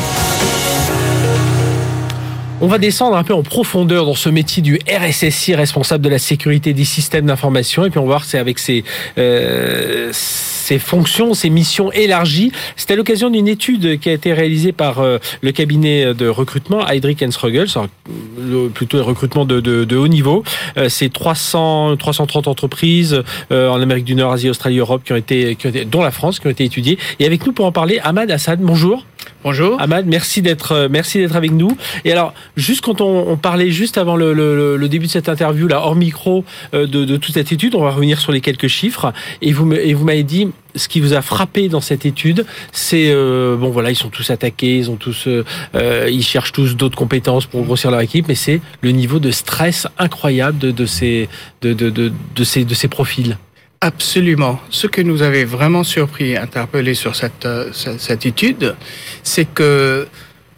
A: On va descendre un peu en profondeur dans ce métier du RSSI, responsable de la sécurité des systèmes d'information, et puis on va voir c'est avec ces, euh, ses fonctions, ses missions élargies. C'était à l'occasion d'une étude qui a été réalisée par euh, le cabinet de recrutement Heydrich Struggles, plutôt le recrutement de, haut niveau. Euh, c'est 300, 330 entreprises euh, en Amérique du Nord, Asie, Australie, Europe qui ont été, qui ont été, dont la France, qui ont été étudiées. Et avec nous pour en parler, Ahmad Assad, bonjour.
F: Bonjour.
A: Ahmad, merci d'être merci d'être avec nous. Et alors, juste quand on, on parlait juste avant le, le, le, début de cette interview là hors micro de, de toute cette étude, on va revenir sur les quelques chiffres. Et vous et vous m'avez dit ce qui vous a frappé dans cette étude, c'est euh, bon voilà, ils sont tous attaqués, ils ont tous, euh, euh, ils cherchent tous d'autres compétences pour grossir leur équipe, mais c'est le niveau de stress incroyable de, de ces, de, de, de ces, de ces profils.
F: Absolument. Ce que nous avait vraiment surpris, interpellé sur cette, cette étude, c'est que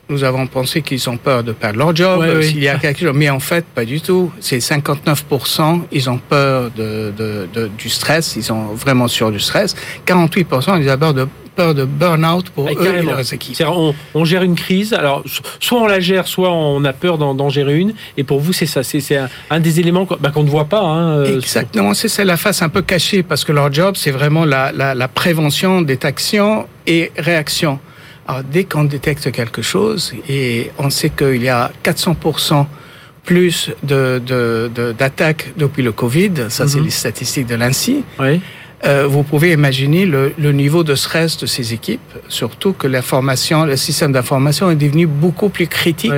F: nous avons pensé qu'ils ont peur de perdre leur job, s'il y a quelque chose. Mais en fait, pas du tout. C'est 59%, ils ont peur de, de, de, du stress, ils sont vraiment sur du stress. 48%, ils ont peur de peur de burn-out pour eux et leurs équipes.
A: On, on, gère une crise, alors soit on la gère, soit on a peur d'en gérer une. Et pour vous, c'est ça, c'est un, un, des éléments bah, qu'on ne voit pas. Hein,
F: euh, Exactement, c'est la face un peu cachée parce que leur job, c'est vraiment la, la, la prévention, détection et réaction. Alors, dès qu'on détecte quelque chose, et on sait qu'il y a 400% plus de, d'attaques depuis le Covid, ça c'est mhm. les statistiques de l'ANSI, oui. Euh, vous pouvez imaginer le, niveau de stress de ces équipes, surtout que l'information, le système d'information est devenu beaucoup plus critique.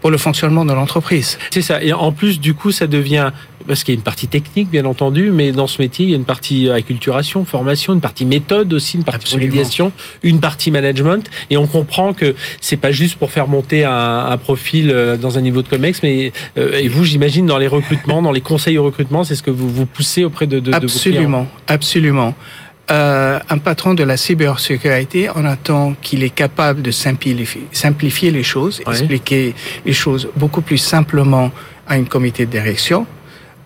F: Pour le fonctionnement de l'entreprise.
A: C'est ça. Et en plus, du coup, ça devient parce qu'il y a une partie technique, bien entendu, mais dans ce métier, il y a une partie acculturation, formation, une partie méthode aussi, une partie médiation, une partie management. Et on comprend que c'est pas juste pour faire monter un, un, profil euh, dans un niveau de comex, mais euh, et vous, j'imagine, dans les recrutements, dans les conseils au recrutement, c'est ce que vous vous poussez auprès de, de,
F: absolument,
A: de
F: absolument. Euh, un patron de la cybersécurité, on attend qu'il est capable de simplifier, simplifier les choses, expliquer les choses beaucoup plus simplement à une comité de direction.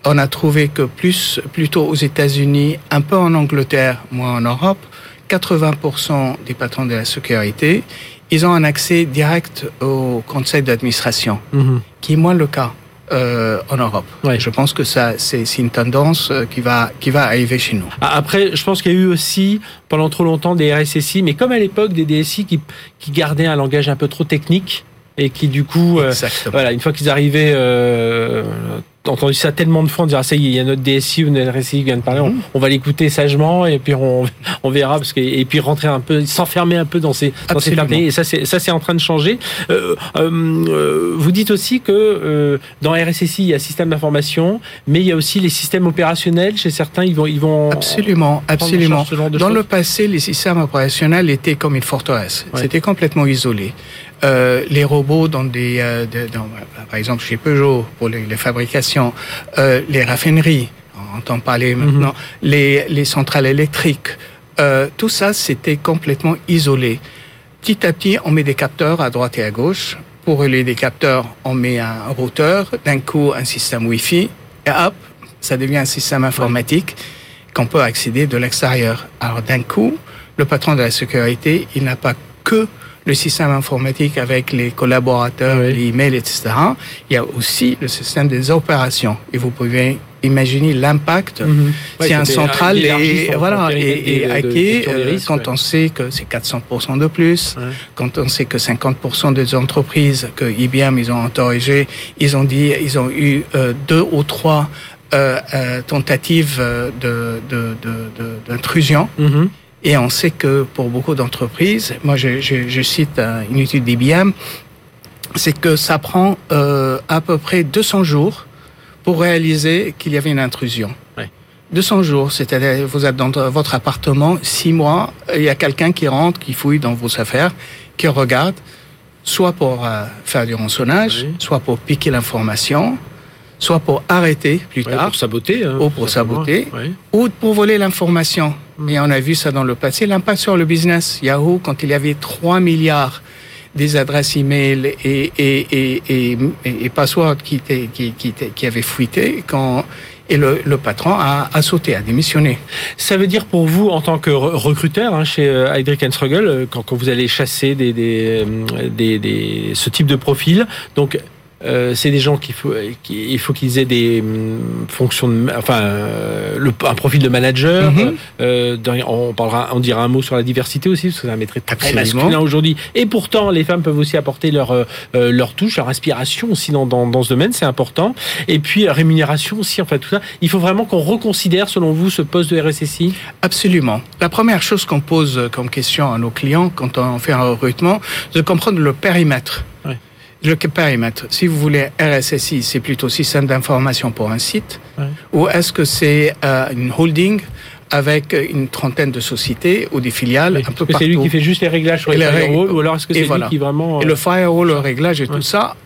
F: on a trouvé que plus, plutôt aux États-Unis, un peu en Angleterre, moins en Europe, 80% des patrons de la sécurité, ils ont un accès direct au conseil d'administration,
A: Mhm.
F: qui est moins le cas euh, en Europe.
A: Ouais.
F: Je pense que ça, c'est une tendance euh, qui va, qui va arriver chez nous.
A: Ah, Après, je pense qu'il y a eu aussi pendant trop longtemps des RSSI, mais comme à l'époque des DSI qui, qui gardaient un langage un peu trop technique et qui du coup, euh, voilà, une fois qu'ils arrivaient, euh, entendu ça tellement de fois, on dirait ah, ça y est, il y a notre DSI ou notre RSSI qui vient de parler, on, on va l'écouter sagement et puis on, on verra parce que et puis rentrer un peu, s'enfermer un peu dans ces dans ces termes. et ça c'est ça c'est en train de changer. Euh, euh, euh, vous dites aussi que euh, dans RSSI il y a système d'information, mais il y a aussi les systèmes opérationnels. Chez certains, ils vont ils vont
F: Absolument, absolument.
A: ce genre de
F: Dans le passé, les systèmes opérationnels étaient comme une forteresse.
A: Ouais.
F: C'était complètement isolé. Euh, les robots dans des, euh, de- dans- par exemple chez Peugeot pour les, les fabrications, euh, les raffineries, on entend parler
A: Mhm.
F: maintenant, les, les centrales électriques, euh, tout ça c'était complètement isolé. Petit à petit, on met des capteurs à droite et à gauche. Pour relier des capteurs, on met un routeur, d'un coup un système Wi-Fi, et hop, ça devient un système informatique qu'on peut accéder de l'extérieur. Alors d'un coup, le patron de la sécurité, il n'a pas que le système informatique avec les collaborateurs,
A: Oui.
F: les emails, etc. Il y a aussi le système des opérations. Et vous pouvez imaginer l'impact.
A: Ouais,
F: si un central est voilà
A: de
F: hacké euh, quand
A: ouais.
F: on sait que c'est 400% de plus,
A: Ouais.
F: quand on sait que 50% des entreprises que IBM ils ont interrogé, ils ont dit ils ont eu euh, deux ou trois euh, euh, tentatives euh, de de- de- d'intrusion.
A: Mhm.
F: Et on sait que pour beaucoup d'entreprises, moi je, je, je cite une étude d'IBM, c'est que ça prend euh, à peu près 200 jours pour réaliser qu'il y avait une intrusion.
A: Ouais.
F: 200 jours, c'est-à-dire vous êtes dans votre appartement, six mois, il y a quelqu'un qui rentre, qui fouille dans vos affaires, qui regarde, soit pour euh, faire du rançonnage,
A: Oui.
F: soit pour piquer l'information, soit pour arrêter plus
A: Ouais,
F: tard,
A: pour saboter. hein,
F: Ou pour saboter.
A: Ouais.
F: ou pour voler l'information.
A: Mm.
F: Et on a vu ça dans le passé, l'impact sur le business. Yahoo, quand il y avait 3 milliards des adresses email et, et, et, et, passwords qui, qui, qui, qui avaient fuité, quand, et le, le patron a, a sauté, a démissionné.
A: Ça veut dire pour vous, en tant que re- recruteur hein, chez euh, Heidrick Struggle, euh, quand, quand vous allez chasser des, des, euh, des, des- ce type de profil, donc euh, c'est des gens qu'il faut, qui, il faut qu'ils aient des hum, fonctions, de, enfin, euh, le, un profil de manager.
F: Mhm.
A: euh, on parlera, on dira un mot sur la diversité aussi, parce que un métier très
F: Absolument.
A: masculin aujourd'hui. Et pourtant, les femmes peuvent aussi apporter leur euh, leur touche, leur inspiration aussi dans, dans, dans ce domaine, c'est important. Et puis rémunération aussi, en fait, tout ça. Il faut vraiment qu'on reconsidère, selon vous, ce poste de RSSI.
F: Absolument. La première chose qu'on pose comme question à nos clients quand on fait un recrutement, c'est de comprendre le périmètre. Le périmètre. Si vous voulez RSSI, c'est plutôt système d'information pour un site,
A: Ouais.
F: ou est-ce que c'est euh, une holding avec une trentaine de sociétés ou des filiales
A: Oui.
F: un peu
A: Est-ce que c'est
F: partout
A: lui qui fait juste les réglages sur les
F: les
A: firewalls ou alors est-ce que c'est
F: voilà.
A: lui qui vraiment
F: Et
A: euh,
F: le firewall, le réglage et
A: Ouais.
F: tout ça,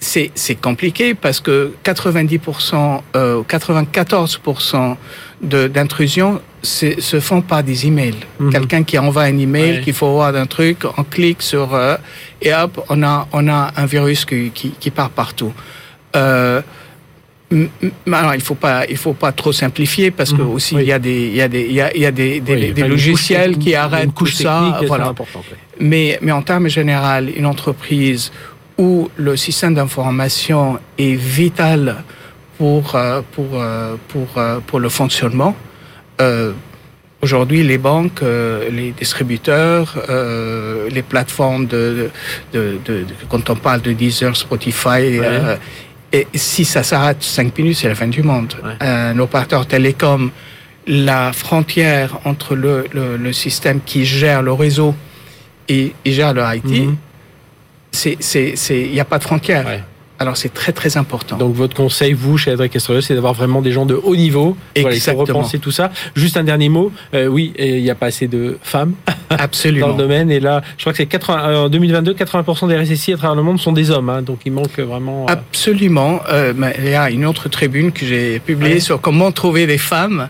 F: c'est c'est compliqué parce que 90%, euh, 94% de- d'intrusions se se font par des emails.
A: Mhm.
F: Quelqu'un qui envoie un email,
A: Ouais.
F: qui forward un truc, on clique sur euh, et hop, on a on a un virus qui qui, qui part partout. Euh, alors, il faut pas, il faut pas trop simplifier parce que
A: Mhm.
F: aussi
A: Oui.
F: il y a des, il y a des, il y a, il y a des, des,
A: oui,
F: logiciels
A: couche-
F: qui arrêtent tout ça. Voilà. Mais, mais en termes généraux, une entreprise où le système d'information est vital pour, euh, pour, euh, pour, euh, pour le fonctionnement, euh, aujourd'hui, les banques, euh, les distributeurs, euh, les plateformes de, de, de, de- quand on parle de Deezer, Spotify, euh, et si ça s'arrête cinq minutes, c'est la fin du monde.
A: Ouais.
F: Un opérateur télécom, la frontière entre le, le, le système qui gère le réseau et, et gère le IT,
A: Mhm.
F: il n'y a pas de frontière.
A: Ouais.
F: Alors c'est très très important.
A: Donc votre conseil, vous, chez Adrien Castrol, c'est d'avoir vraiment des gens de haut niveau. Voilà,
F: Exactement.
A: repenser tout ça. Juste un dernier mot. Euh, oui, il n'y a pas assez de femmes [LAUGHS] dans
F: Absolument.
A: le domaine. Et là, je crois que c'est 80, euh, en 2022, 80% des RSSI à travers le monde sont des hommes. hein. donc il manque vraiment. euh,
F: Absolument. Euh, il y a une autre tribune que j'ai publiée
A: Ouais.
F: sur comment trouver des femmes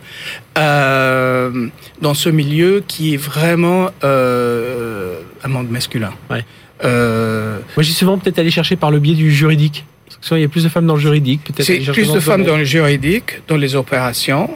F: dans ce milieu qui est vraiment un monde masculin.
A: Ouais.
F: Euh,
A: Moi, j'ai souvent peut-être allé chercher par le biais du juridique. Il y a plus de femmes dans le juridique, peut-être.
F: C'est plus de femmes dans le juridique, dans les opérations,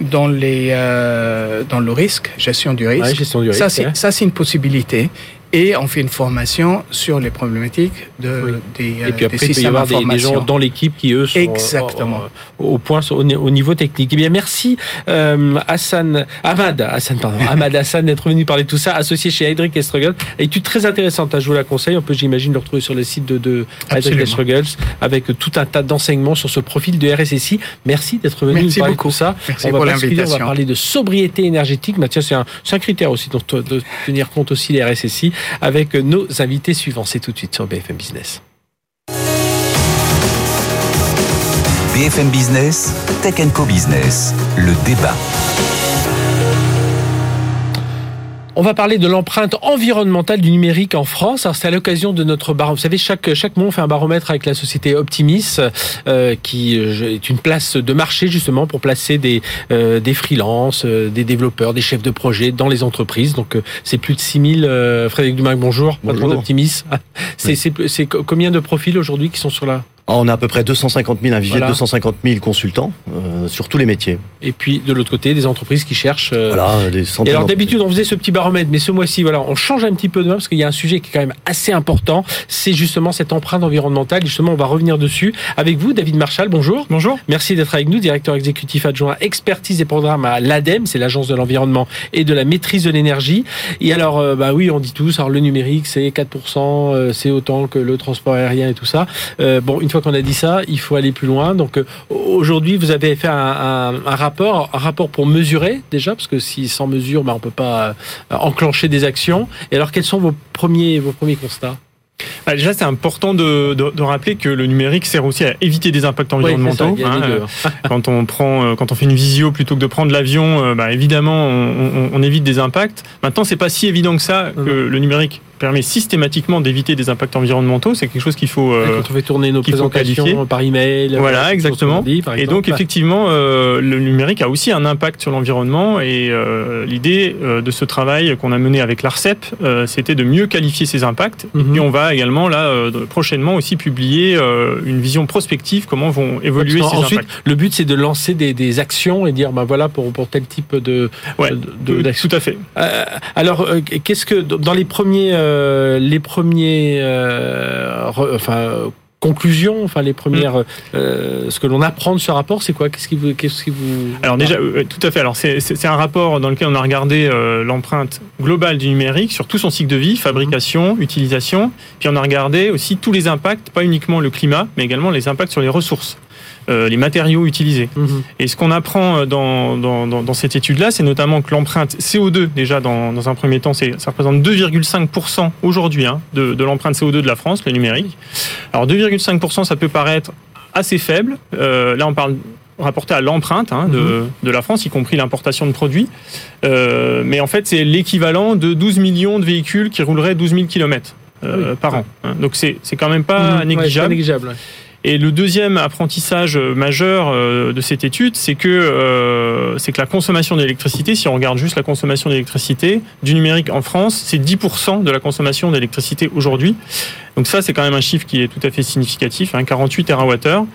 F: dans les euh, dans le risque, gestion du risque.
A: gestion du risque
F: ça, c'est ça, c'est une possibilité et on fait une formation sur les problématiques de, des,
A: et puis après, il peut y avoir des, gens dans l'équipe qui, eux, sont
F: Exactement.
A: Au, point, au, niveau technique. Eh bien, merci euh, Hassan, Ahmad, Hassan, pardon, [LAUGHS] Ahmad Hassan d'être venu parler de tout ça, associé chez Hydric Struggles. Étude très intéressante, à je vous la conseille? On peut, j'imagine, le retrouver sur le site de, de Hydric Struggles avec tout un tas d'enseignements sur ce profil de RSSI. Merci d'être venu
F: merci
A: parler
F: beaucoup.
A: de ça.
F: Merci on va pour l'invitation.
A: On va parler de sobriété énergétique. Mathieu, c'est un, un, critère aussi dont de tenir compte aussi les RSSI avec nos invités suivants. C'est tout de suite sur BFM Business.
B: BFM Business, Tech Co Business, le débat.
A: On va parler de l'empreinte environnementale du numérique en France. Alors c'est à l'occasion de notre baromètre. Vous savez, chaque chaque mois on fait un baromètre avec la société Optimis, euh, qui euh, est une place de marché justement pour placer des euh, des freelances, euh, des développeurs, des chefs de projet dans les entreprises. Donc c'est plus de 6000. Frédéric Dumac, bonjour.
G: Bonjour.
A: Optimis. [LAUGHS] C'est c'est combien de profils aujourd'hui qui sont sur la
G: on a à peu près 250 000, un vivier de 250 000 consultants euh, sur tous les métiers.
A: Et puis de l'autre côté, des entreprises qui cherchent.
G: Euh... Voilà, des
A: Et alors d'habitude, on faisait ce petit baromètre, mais ce mois-ci, voilà, on change un petit peu de main parce qu'il y a un sujet qui est quand même assez important. C'est justement cette empreinte environnementale. Justement, on va revenir dessus avec vous, David Marshall. Bonjour.
H: Bonjour.
A: Merci d'être avec nous, directeur exécutif adjoint expertise et programmes à l'ADEME, c'est l'agence de l'environnement et de la maîtrise de l'énergie. Et alors, euh, bah oui, on dit tous, alors le numérique, c'est 4%, euh, c'est autant que le transport aérien et tout ça. Euh, bon, une fois qu'on a dit ça, il faut aller plus loin. Donc euh, aujourd'hui, vous avez fait un, rapport, un rapport pour mesurer déjà, parce que si sans mesure, ben, on peut pas euh, enclencher des actions. Et alors, quels sont vos premiers, vos premiers constats?
H: Bah, déjà, c'est important de, de, rappeler que le numérique sert aussi à éviter des impacts environnementaux.
A: hein, euh, [LAUGHS]
H: quand on prend, quand on fait une visio plutôt que de prendre l'avion, bah, évidemment, on, on, évite des impacts. Maintenant, c'est pas si évident que ça que le numérique permet systématiquement d'éviter des impacts environnementaux. C'est quelque chose qu'il faut.
A: Euh, quand on fait tourner nos présentations par email.
H: Voilà, exactement. et donc effectivement, euh, le numérique a aussi un impact sur l'environnement. Et euh, l'idée de ce travail qu'on a mené avec l'Arcep, c'était de mieux qualifier ces impacts. Et mhm. puis on va également là prochainement aussi publier une vision prospective comment vont évoluer ces
A: ensuite,
H: impacts.
A: Le but c'est de lancer des, des, actions et dire ben voilà pour pour tel type de.
H: Ouais, de, tout à fait.
A: alors qu'est-ce que dans les premiers euh, les premiers, euh, enfin conclusions, enfin les premières, mm. euh, ce que l'on apprend de ce rapport, c'est quoi? Qu'est-ce qui vous, qu'est-ce qui vous
H: Alors déjà, tout à fait. Alors c'est un rapport dans lequel on a regardé l'empreinte globale du numérique sur tout son cycle de vie, fabrication, mm. utilisation. Puis on a regardé aussi tous les impacts, pas uniquement le climat, mais également les impacts sur les ressources. Euh, les matériaux utilisés. Mhm. Et ce qu'on apprend euh, dans, dans, dans, cette étude-là, c'est notamment que l'empreinte CO2, déjà dans, dans un premier temps, ça représente 2,5% aujourd'hui hein, de, de l'empreinte CO2 de la France, le numérique. Alors 2,5%, ça peut paraître assez faible. Euh, là, on parle rapporté à l'empreinte hein, de, mhm. de, la France, y compris l'importation de produits. Euh, mais en fait, c'est l'équivalent de 12 millions de véhicules qui rouleraient 12 000 km euh, par an. Hein. Donc c'est quand même pas
A: mhm.
H: négligeable.
A: Ouais, pas négligeable
H: et le deuxième apprentissage majeur euh, de cette étude, c'est que euh, c'est que la consommation d'électricité, si on regarde juste la consommation d'électricité du numérique en France, c'est 10% de la consommation d'électricité aujourd'hui. Donc ça, c'est quand même un chiffre qui est tout à fait significatif, hein, 48 TWh.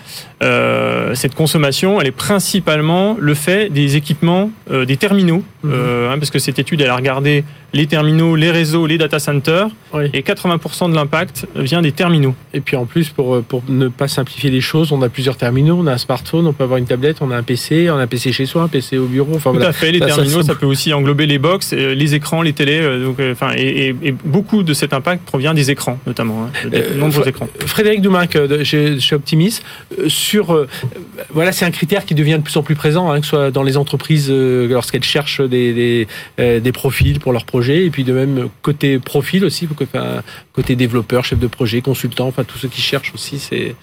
H: Euh, cette consommation, elle est principalement le fait des équipements, euh, des terminaux, mhm. euh, hein, parce que cette étude, elle a regardé les terminaux, les réseaux, les data centers, et 80% de l'impact vient des terminaux.
A: Et puis en plus, pour, pour ne pas simplifier les choses, on a plusieurs terminaux, on a un smartphone, on peut avoir une tablette, on a un PC, on a un PC chez soi, un PC au bureau.
H: Enfin, tout à fait, les terminaux, ça, peut aussi englober les box, les écrans, les télés, donc, enfin, et, et, beaucoup de cet impact provient des écrans, notamment. Hein.
A: Euh, nombreux écrans. Frédéric Dumac, euh, chez, chez Optimis, euh, sur voilà, c'est un critère qui devient de plus en plus présent, hein, que ce soit dans les entreprises lorsqu'elles cherchent des, des, des, profils pour leurs projets, et puis de même côté profil aussi, côté développeur, chef de projet, consultant, enfin tous ceux qui cherchent aussi, c'est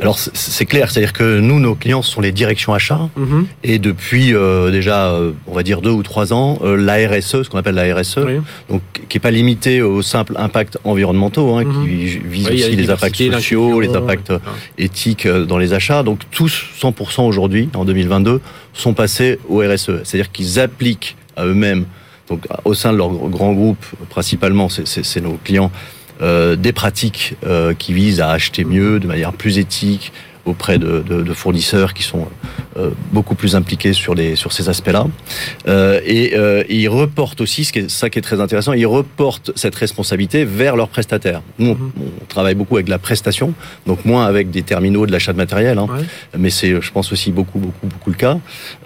G: alors c'est clair, c'est-à-dire que nous, nos clients sont les directions achats, mhm. et depuis euh, déjà, euh, on va dire deux ou trois ans, euh, la RSE, ce qu'on appelle la RSE, donc qui est pas limité au simple impact environnementaux, hein, qui mhm. vise aussi les impacts sociaux, les impacts éthiques dans les achats. Donc tous 100% aujourd'hui, en 2022, sont passés au RSE, c'est-à-dire qu'ils appliquent à eux-mêmes, donc au sein de leur grand groupe, principalement, c'est nos clients des pratiques qui visent à acheter mieux, de manière plus éthique, auprès de, fournisseurs qui sont euh, beaucoup plus impliqués sur, les, sur ces aspects-là. Euh, et, euh, ils reportent aussi, ce qui est, ça qui est très intéressant, ils reportent cette responsabilité vers leurs prestataires. Nous, on, mhm. travaille beaucoup avec la prestation, donc moins avec des terminaux de l'achat de matériel, hein, mais c'est, je pense, aussi beaucoup, beaucoup, beaucoup le cas.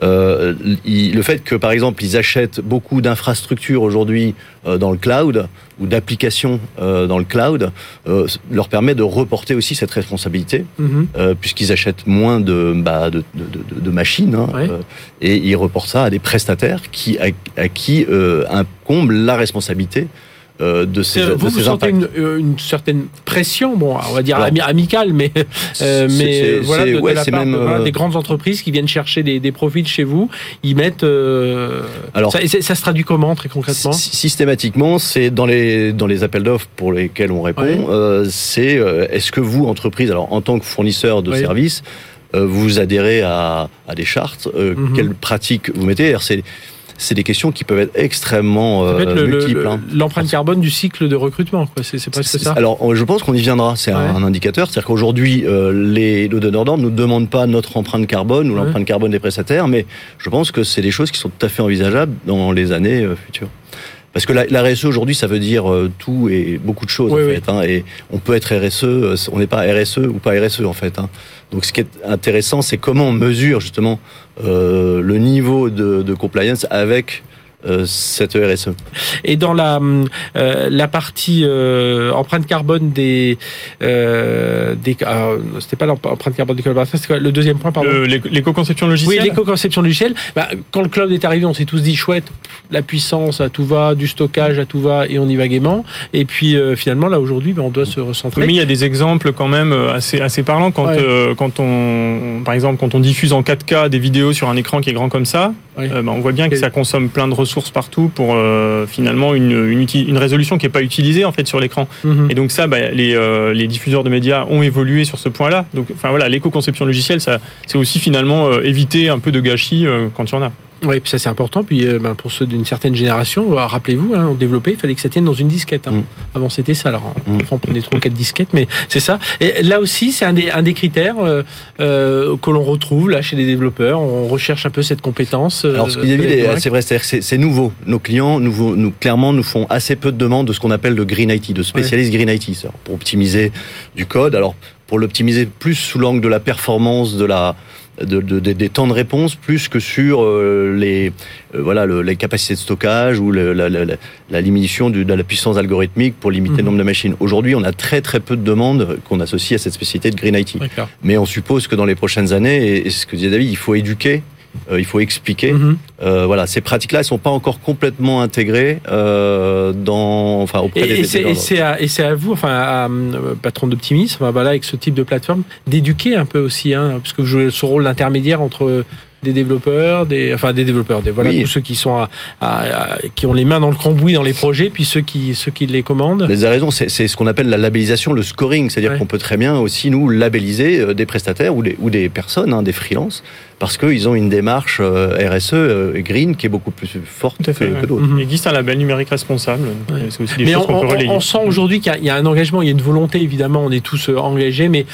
G: Euh, le fait que, par exemple, ils achètent beaucoup d'infrastructures aujourd'hui euh, dans le cloud ou d'applications euh, dans le cloud euh, leur permet de reporter aussi cette responsabilité, mhm. puisqu'ils achètent moins de, bah, de, de, de, machines hein, et ils reportent ça à des prestataires qui, à, à qui incombe la responsabilité euh, de ces,
A: vous, vous sentez une, euh, une, certaine pression, bon, on va dire amicale, mais, euh, mais voilà, de, la part même, des grandes entreprises qui viennent chercher des, des profils chez vous, ils mettent. alors, ça, ça, se traduit comment très concrètement?
G: Systématiquement, c'est dans les dans les appels d'offres pour lesquels on répond. c'est est-ce que vous, entreprise, alors en tant que fournisseur de services, vous adhérez à, à des chartes mhm. Quelles pratiques vous mettez C'est des questions qui peuvent être extrêmement euh, multiples. Hein.
A: L'empreinte carbone du cycle de recrutement, c'est presque ça.
G: Alors, je pense qu'on y viendra. C'est un, indicateur, c'est-à-dire qu'aujourd'hui, euh, les, donneurs d'ordre ne nous demandent pas notre empreinte carbone ou l'empreinte carbone des prestataires, mais je pense que c'est des choses qui sont tout à fait envisageables dans les années euh, futures. Parce que la, la RSE aujourd'hui, ça veut dire euh, tout et beaucoup de choses en fait. Hein, et on peut être RSE, euh, on n'est pas RSE ou pas RSE en fait. Hein. Donc ce qui est intéressant, c'est comment on mesure justement euh, le niveau de, compliance avec cette RSE.
A: Et dans la euh, la partie euh, empreinte carbone des des c'était pas l'empreinte carbone des collaborateurs, c'était le deuxième point pardon.
H: L'éco-conception logicielle.
A: Oui, l'éco-conception logicielle. Bah, quand le cloud est arrivé, on s'est tous dit chouette, la puissance à tout va, du stockage à tout va, et on y va gaiement. Et puis finalement là aujourd'hui, bah, on doit se recentrer.
H: Mais il y a des exemples quand même assez assez parlants quand quand on par exemple quand on diffuse en 4K des vidéos sur un écran qui est grand comme ça, bah, on voit bien que ça consomme plein de ressources partout pour euh, finalement une, une, une, résolution qui n'est pas utilisée en fait sur l'écran. Mhm. Et donc ça, bah, les, euh, les, diffuseurs de médias ont évolué sur ce point-là. Donc, enfin voilà, l'éco-conception logicielle, ça, c'est aussi finalement euh, éviter un peu de gâchis quand il y en a.
A: Oui, puis ça c'est important. Puis euh, ben, pour ceux d'une certaine génération, euh, rappelez-vous, hein, on développait, il fallait que ça tienne dans une disquette. Hein. Mm. Avant c'était ça. Alors mm. on prenait trois quatre disquettes, mais c'est ça. Et là aussi, c'est un des, un des critères euh, euh que l'on retrouve là chez les développeurs. On recherche un peu cette compétence.
G: Alors ce qu'il y a c'est vrai, c'est nouveau. Nos clients, nous, nous, clairement, nous font assez peu de demandes de ce qu'on appelle le green IT, de spécialistes green IT, pour optimiser du code. Alors pour l'optimiser plus sous l'angle de la performance, de la de, de, des temps de réponse plus que sur euh, les euh, voilà les capacités de stockage ou la, la, la, la, diminution de, la puissance algorithmique pour limiter le mhm. nombre de machines. Aujourd'hui, on a très très peu de demandes qu'on associe à cette spécialité de Green IT. Mais on suppose que dans les prochaines années, et ce que disait David, il faut éduquer euh, il faut expliquer. Euh, voilà, ces pratiques-là, elles sont pas encore complètement intégrées euh, dans, enfin, auprès
A: et, des. Et c'est à, à, vous, enfin, à, patron d'optimisme, voilà, avec ce type de plateforme, d'éduquer un peu aussi, hein, parce que vous jouez ce rôle d'intermédiaire entre des développeurs, des, enfin des développeurs, des, voilà, tous ceux qui sont à, à, qui ont les mains dans le cambouis dans les projets, puis ceux qui, ceux qui les commandent.
G: Vous avez raison, c'est ce qu'on appelle la labellisation, le scoring, c'est-à-dire qu'on peut très bien aussi nous labelliser des prestataires ou des, ou des personnes, hein, des freelances, parce qu'ils ont une démarche euh, RSE euh, green qui est beaucoup plus forte que, que d'autres.
H: Il existe un label numérique responsable.
A: mais on, sent aujourd'hui qu'il y, a un engagement, il y a une volonté évidemment, on est tous euh, engagés, mais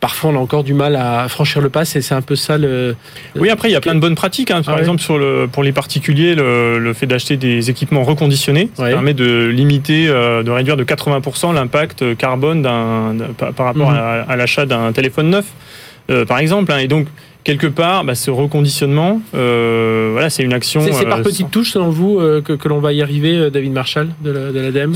A: parfois on a encore du mal à franchir le pas. C'est un peu ça le.
H: Oui, après il y a plein de bonnes pratiques. Hein. Par ah exemple, sur le, pour les particuliers, le, fait d'acheter des équipements reconditionnés, ça permet de limiter, de réduire de 80% l'impact carbone par rapport mhm. à, l'achat d'un téléphone neuf, par exemple. Hein. Et donc quelque part, bah, ce reconditionnement, euh, voilà, c'est une action.
A: C'est par euh, petites touches, selon vous, euh, que, que l'on va y arriver, euh, David Marshall, de l'ADEME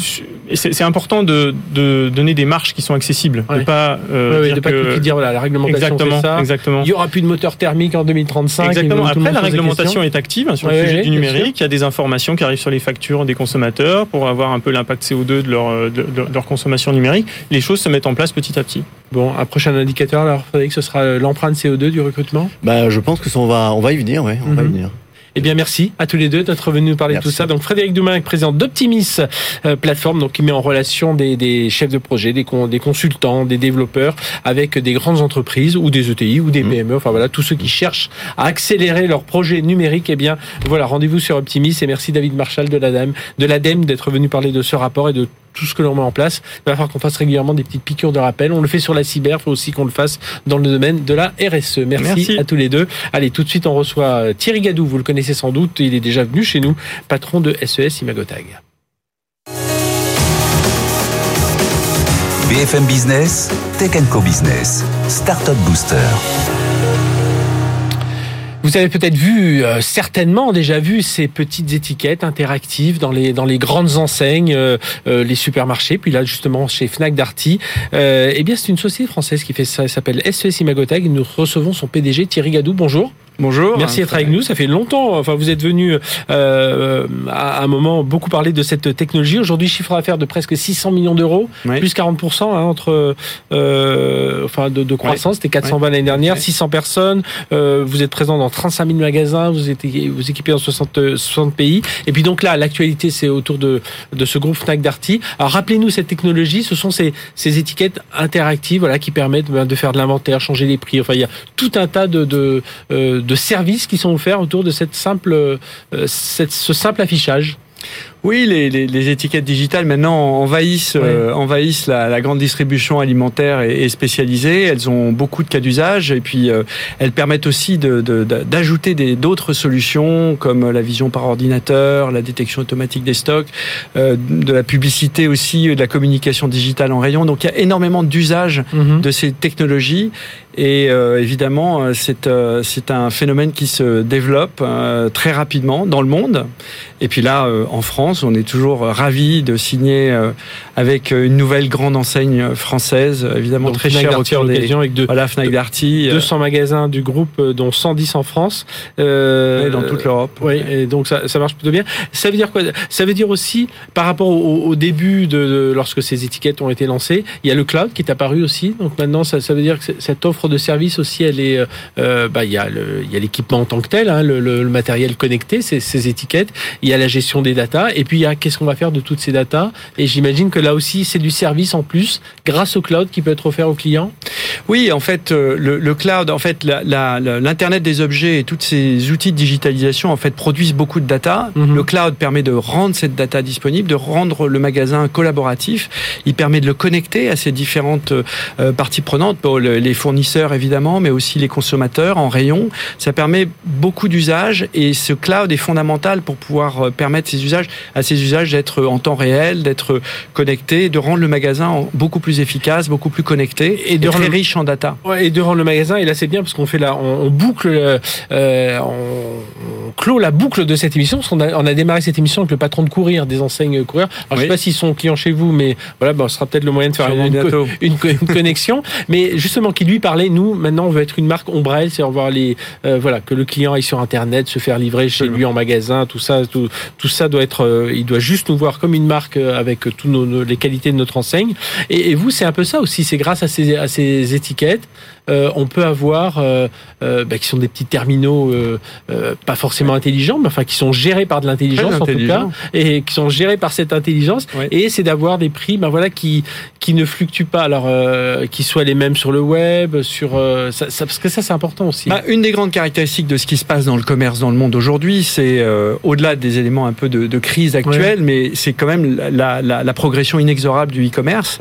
H: la, C'est important de, de, donner des marches qui sont accessibles.
A: Ouais.
H: De pas,
A: euh, ouais, de pas que... dire, voilà, la réglementation,
H: exactement,
A: ça.
H: Exactement.
A: Il y aura plus de moteur thermique en 2035.
H: Exactement. Après, la réglementation est active hein, sur le sujet du numérique. Il y a des informations qui arrivent sur les factures des consommateurs pour avoir un peu l'impact CO2 de leur, de, de leur consommation numérique. Les choses se mettent en place petit à petit.
A: Bon, un prochain indicateur, alors, Frédéric, ce sera l'empreinte CO2 du recrutement
G: bah, Je pense que ça, on, va, on va y venir, ouais, on va y mhm. venir.
A: Eh bien, merci à tous les deux d'être venus nous parler de tout ça. Donc, Frédéric Doumain, président d'Optimis euh, Plateforme, donc qui met en relation des, des chefs de projet, des, des, consultants, des développeurs avec des grandes entreprises ou des ETI ou des mhm. PME. Enfin voilà, tous ceux qui cherchent à accélérer leurs projets numériques. Eh bien, voilà, rendez-vous sur Optimis et merci David Marshall de l'ADEME, de l'ADEME d'être venu parler de ce rapport et de tout ce que l'on met en place. Il va falloir qu'on fasse régulièrement des petites piqûres de rappel. On le fait sur la cyber, il faut aussi qu'on le fasse dans le domaine de la RSE. Merci, à tous les deux. Allez, tout de suite, on reçoit Thierry Gadou, vous le connaissez sans doute, il est déjà venu chez nous, patron de SES Imagotag.
B: BFM Business, Tech Co Business, Startup Booster.
A: Vous avez peut-être vu, euh, certainement déjà vu ces petites étiquettes interactives dans les dans les grandes enseignes, euh, euh, les supermarchés. Puis là, justement, chez Fnac Darty, eh bien, c'est une société française qui fait ça. Elle s'appelle SES Imagotag. Nous recevons son PDG Thierry Gadou. Bonjour.
I: Bonjour.
A: Merci d'être avec nous. Ça fait longtemps. Enfin, vous êtes venu euh, à un moment beaucoup parler de cette technologie. Aujourd'hui, chiffre d'affaires de presque 600 millions d'euros, plus 40% hein, entre euh, enfin de, de croissance. C'était 420 l'année dernière, 600 personnes. Euh, vous êtes présent dans 35 000 magasins. Vous êtes vous équipez dans 60 60 pays. Et puis donc là, l'actualité, c'est autour de de ce groupe Fnac Darty. Alors rappelez-nous cette technologie. Ce sont ces ces étiquettes interactives, voilà, qui permettent ben, de faire de l'inventaire, changer les prix. Enfin, il y a tout un tas de, de euh, de services qui sont offerts autour de cette simple, euh, ce simple affichage.
I: Oui, les, les, les, étiquettes digitales maintenant envahissent, euh, envahissent la, la, grande distribution alimentaire et, spécialisée. Elles ont beaucoup de cas d'usage et puis euh, elles permettent aussi d'ajouter de, d'autres solutions comme la vision par ordinateur, la détection automatique des stocks, euh, de la publicité aussi, de la communication digitale en rayon. Donc il y a énormément d'usages mhm. de ces technologies et évidemment c'est c'est un phénomène qui se développe très rapidement dans le monde. Et puis là en France on est toujours ravi de signer euh, avec une nouvelle grande enseigne française, évidemment très chère au cœur des
A: avec deux, voilà, Fnac Darty. 200 euh. magasins du groupe, euh, dont 110 en France.
I: Euh, dans toute l'Europe.
A: Oui, et donc ça, ça, marche plutôt bien. Ça veut dire quoi? Ça veut dire aussi, par rapport au, début de, lorsque ces étiquettes ont été lancées, il y a le cloud qui est apparu aussi. Donc maintenant, ça, ça veut dire que cette offre de service aussi, elle est, bah, il y a l'équipement en tant que tel, hein, le, le, matériel connecté, ces, ces étiquettes. Il y a la gestion des datas et puis, il y a qu'est-ce qu'on va faire de toutes ces datas? Et j'imagine que là aussi, c'est du service en plus, grâce au cloud qui peut être offert aux clients?
I: Oui, en fait, euh, le, cloud, en fait, l'internet des objets et tous ces outils de digitalisation, en fait, produisent beaucoup de data. Mhm. Le cloud permet de rendre cette data disponible, de rendre le magasin collaboratif. Il permet de le connecter à ces différentes euh, parties prenantes, les fournisseurs évidemment, mais aussi les consommateurs en rayon. Ça permet beaucoup d'usages et ce cloud est fondamental pour pouvoir euh, permettre ces usages à ces usages d'être en temps réel, d'être connecté, de rendre le magasin beaucoup plus efficace, beaucoup plus connecté et de très riche en data.
A: Ouais, et de rendre le magasin, et là c'est bien parce qu'on fait là, on, boucle, euh, on, clôt la boucle de cette émission. on, a, on a, démarré cette émission avec le patron de courir des enseignes courir. Alors je sais pas s'ils sont clients chez vous, mais voilà, bon, ce sera peut-être le moyen de faire une, une, une, connexion. [LAUGHS] mais justement, qui lui parlait, nous maintenant on veut être une marque ombrelle, c'est voir les, euh, voilà, que le client aille sur internet, se faire livrer chez lui en magasin, tout ça, tout, tout ça doit être, euh, il doit juste nous voir comme une marque euh, avec toutes les qualités de notre enseigne. Et, vous, c'est un peu ça aussi. C'est grâce à ces, à ces étiquettes, euh, on peut avoir, euh, bah, qui sont des petits terminaux pas forcément intelligents, mais enfin qui sont gérés par de l'intelligence en tout cas, et qui sont gérés par cette intelligence. Et c'est d'avoir des prix, ben voilà, qui qui ne fluctuent pas, alors qui soient les mêmes sur le web, sur ça, parce que ça c'est important aussi.
I: Bah, une des grandes caractéristiques de ce qui se passe dans le commerce dans le monde aujourd'hui, c'est au-delà des éléments un peu de, de crise actuelle, mais c'est quand même la, la, la, progression inexorable du e-commerce.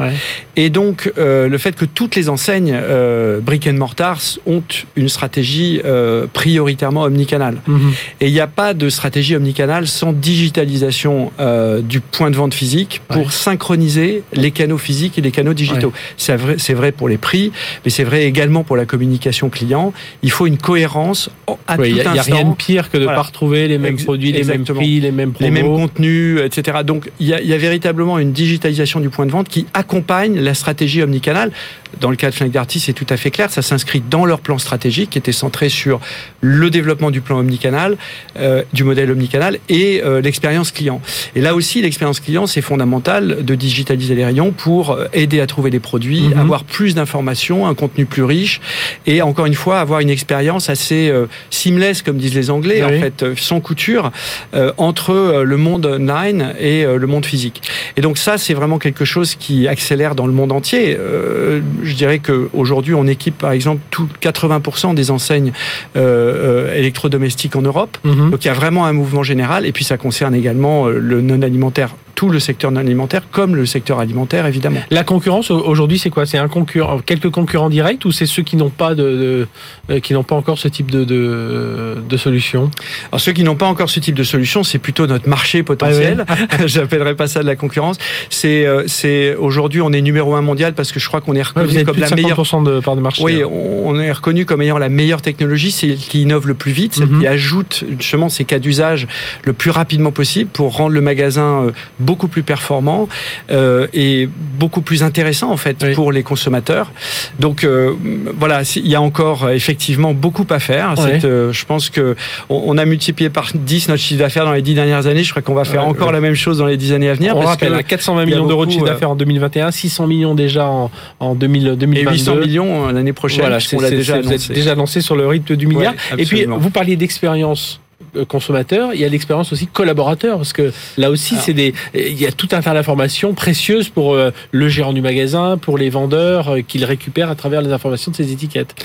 I: Et donc, euh, le fait que toutes les enseignes euh, brick and mortar ont une stratégie euh, prioritairement omnicanal. Mhm. Et il n'y a pas de stratégie omnicanal sans digitalisation euh, du point de vente physique pour ouais. synchroniser les canaux physiques et les canaux digitaux. Ouais. C'est vrai, vrai pour les prix, mais c'est vrai également pour la communication client. Il faut une cohérence à
A: oui,
I: tout instant.
A: Il n'y a rien de pire que de ne voilà. pas retrouver les mêmes Ex produits, les mêmes prix, les mêmes promos.
I: Les mêmes contenus, etc. Donc il y, y a véritablement une digitalisation du point de vente qui accompagne la stratégie omnicanale. Dans le cas de Fnac Darty, c'est tout à fait clair. Ça s'inscrit dans leur plan stratégique qui était centré sur le développement du plan omnicanal, euh, du modèle omnicanal et euh, l'expérience client. Et là aussi, l'expérience client, c'est fondamental de digitaliser les rayons pour euh, aider à trouver des produits, -hmm. avoir plus d'informations, un contenu plus riche et encore une fois avoir une expérience assez euh, seamless, comme disent les Anglais, oui. en fait, euh, sans couture, euh, entre le monde online et le monde physique. Et donc ça, c'est vraiment quelque chose qui accélère dans le monde entier. Euh, je dirais qu'aujourd'hui, on équipe par exemple tout 80% des enseignes euh, électrodomestiques en Europe. Mm -hmm. Donc il y a vraiment un mouvement général. Et puis ça concerne également le non alimentaire tout le secteur non alimentaire comme le secteur alimentaire évidemment.
A: La concurrence aujourd'hui c'est quoi? C'est un concurrent, quelques concurrents directs ou c'est ceux qui n'ont pas de, euh, qui n'ont pas encore ce type de de, de solution?
I: Alors ceux qui n'ont pas encore ce type de solution, c'est plutôt notre marché potentiel. Ah [LAUGHS] J'appellerais pas ça de la concurrence. C'est euh, c'est aujourd'hui on est numéro un mondial parce que je crois qu'on est reconnu comme la meilleure
A: de part de marché.
I: Oui, hein. on est reconnu comme ayant la meilleure technologie, c'est qui innove le plus vite, celle mhm. qui ajoute justement ces cas d'usage le plus rapidement possible pour rendre le magasin euh, beaucoup plus performant euh, et beaucoup plus intéressant en fait pour les consommateurs. Donc euh, voilà, il y a encore effectivement beaucoup à faire. je pense que on, a multiplié par 10 notre chiffre d'affaires dans les 10 dernières années. Je crois qu'on va faire encore la même chose dans les 10 années à venir.
A: On rappelle, 420 millions d'euros de chiffre d'affaires en 2021, 600 millions déjà en, en 2022.
I: Et 800 millions l'année prochaine. Voilà,
A: on l'a déjà déjà lancé sur le rythme du milliard. et puis, vous parliez d'expérience euh, consommateur, il y a l'expérience aussi collaborateur, parce que là aussi, c'est des, il y a tout un tas d'informations précieuses pour euh, le gérant du magasin, pour les vendeurs euh, qu'il récupère à travers les informations de ces étiquettes.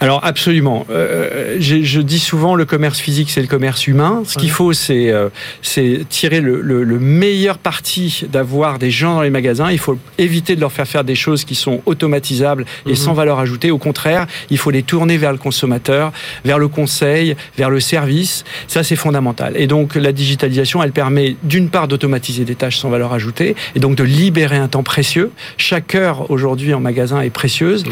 I: Alors absolument. je, dis souvent, le commerce physique, c'est le commerce humain. Ce qu'il faut, c'est c'est tirer le, le, le meilleur parti d'avoir des gens dans les magasins. Il faut éviter de leur faire faire des choses qui sont automatisables et mhm. sans valeur ajoutée. Au contraire, il faut les tourner vers le consommateur, vers le conseil, vers le service. Ça, c'est fondamental. Et donc, la digitalisation, elle permet d'une part d'automatiser des tâches sans valeur ajoutée et donc de libérer un temps précieux. Chaque heure aujourd'hui en magasin est précieuse.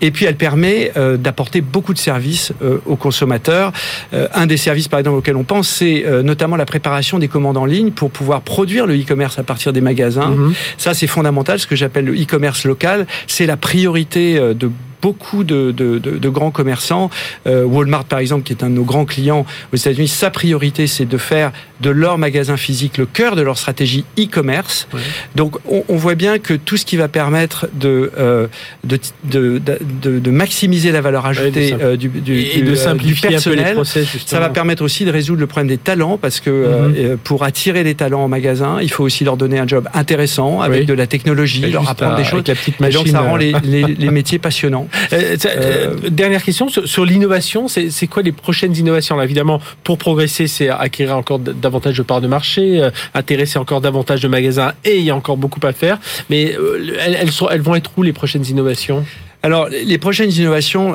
I: Et puis, elle permet euh, d'apporter beaucoup de services euh, aux consommateurs. Euh, un des services, par exemple, auxquels on pense, c'est notamment la préparation des commandes en ligne pour pouvoir produire le e-commerce à partir des magasins. Mhm. Ça, c'est fondamental. Ce que j'appelle le e-commerce local, c'est la priorité de beaucoup de, de, de, grands commerçants. Euh, Walmart, par exemple, qui est un de nos grands clients aux États-Unis, sa priorité, c'est de faire de leur magasin physique le cœur de leur stratégie e-commerce. Donc, on, on, voit bien que tout ce qui va permettre de, euh, de, de, de, maximiser la valeur ajoutée euh, du, du,
A: et de simplifier
I: du personnel,
A: process,
I: ça va permettre aussi de résoudre le problème des talents, parce que mhm. pour attirer les talents en magasin, il faut aussi leur donner un job intéressant avec de la technologie, leur apprendre des choses.
A: La
I: et donc, ça rend les, les, [LAUGHS] les métiers passionnants.
A: Euh, euh, dernière question sur, l'innovation, c'est quoi les prochaines innovations là, Évidemment, pour progresser, c'est acquérir encore davantage de parts de marché, euh, intéresser encore davantage de magasins, et il y a encore beaucoup à faire. Mais elles, elles, sont, elles vont être où les prochaines innovations?
I: Alors, les prochaines innovations,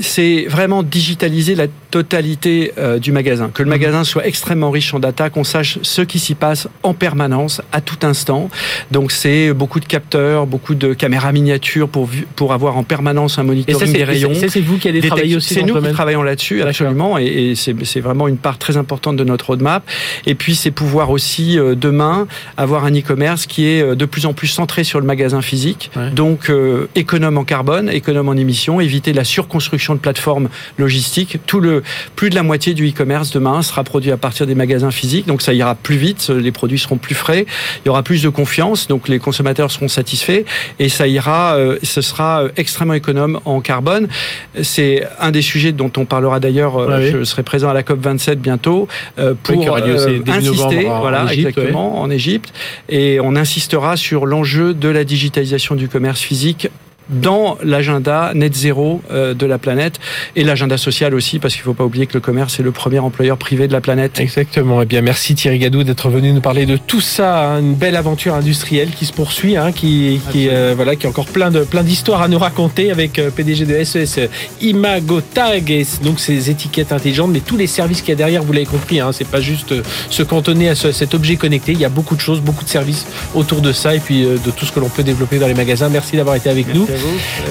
I: c'est vraiment digitaliser la totalité euh, du magasin. Que le mhm. magasin soit extrêmement riche en data, qu'on sache ce qui s'y passe en permanence, à tout instant. Donc, c'est beaucoup de capteurs, beaucoup de caméras miniatures pour, pour avoir en permanence un monitoring des rayons.
A: c'est vous qui allez travailler aussi
I: C'est nous qui travaillons là-dessus, absolument. Et, et c'est vraiment une part très importante de notre roadmap. Et puis, c'est pouvoir aussi, euh, demain, avoir un e-commerce qui est euh, de plus en plus centré sur le magasin physique. Donc, économe carbone, économe en émissions, éviter la surconstruction de plateformes logistiques. Tout le, plus de la moitié du e-commerce demain sera produit à partir des magasins physiques, donc ça ira plus vite, les produits seront plus frais, il y aura plus de confiance, donc les consommateurs seront satisfaits et ça ira, euh, ce sera euh, extrêmement économe en carbone. C'est un des sujets dont on parlera d'ailleurs. Euh, je serai présent à la COP 27 bientôt pour insister, voilà, exactement, en Égypte, et on insistera sur l'enjeu de la digitalisation du commerce physique dans l'agenda net zéro euh, de la planète et l'agenda social aussi parce qu'il ne faut pas oublier que le commerce est le premier employeur privé de la planète.
A: Exactement. Eh bien, merci Thierry Gadou d'être venu nous parler de tout ça, hein. une belle aventure industrielle qui se poursuit, hein, qui, qui euh, voilà, qui a encore plein de plein d'histoires à nous raconter avec euh, PDG de SES Imagotag et donc ces étiquettes intelligentes, mais tous les services qu'il y a derrière, vous l'avez compris, hein, c'est pas juste se cantonner à cet objet connecté. Il y a beaucoup de choses, beaucoup de services autour de ça et puis de tout ce que l'on peut développer dans les magasins. Merci d'avoir été avec nous.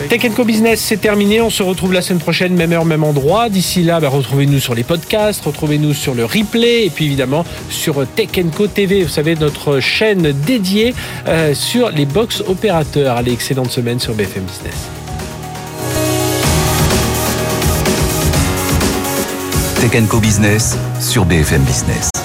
A: Tech Co Business, c'est terminé. On se retrouve la semaine prochaine, même heure, même endroit. D'ici là, bah, retrouvez-nous sur les podcasts, retrouvez-nous sur le replay et puis évidemment sur Tech Co TV, vous savez, notre chaîne dédiée euh, sur les box opérateurs. Allez, excellente semaine sur BFM Business.
B: Tech Co Business sur BFM Business.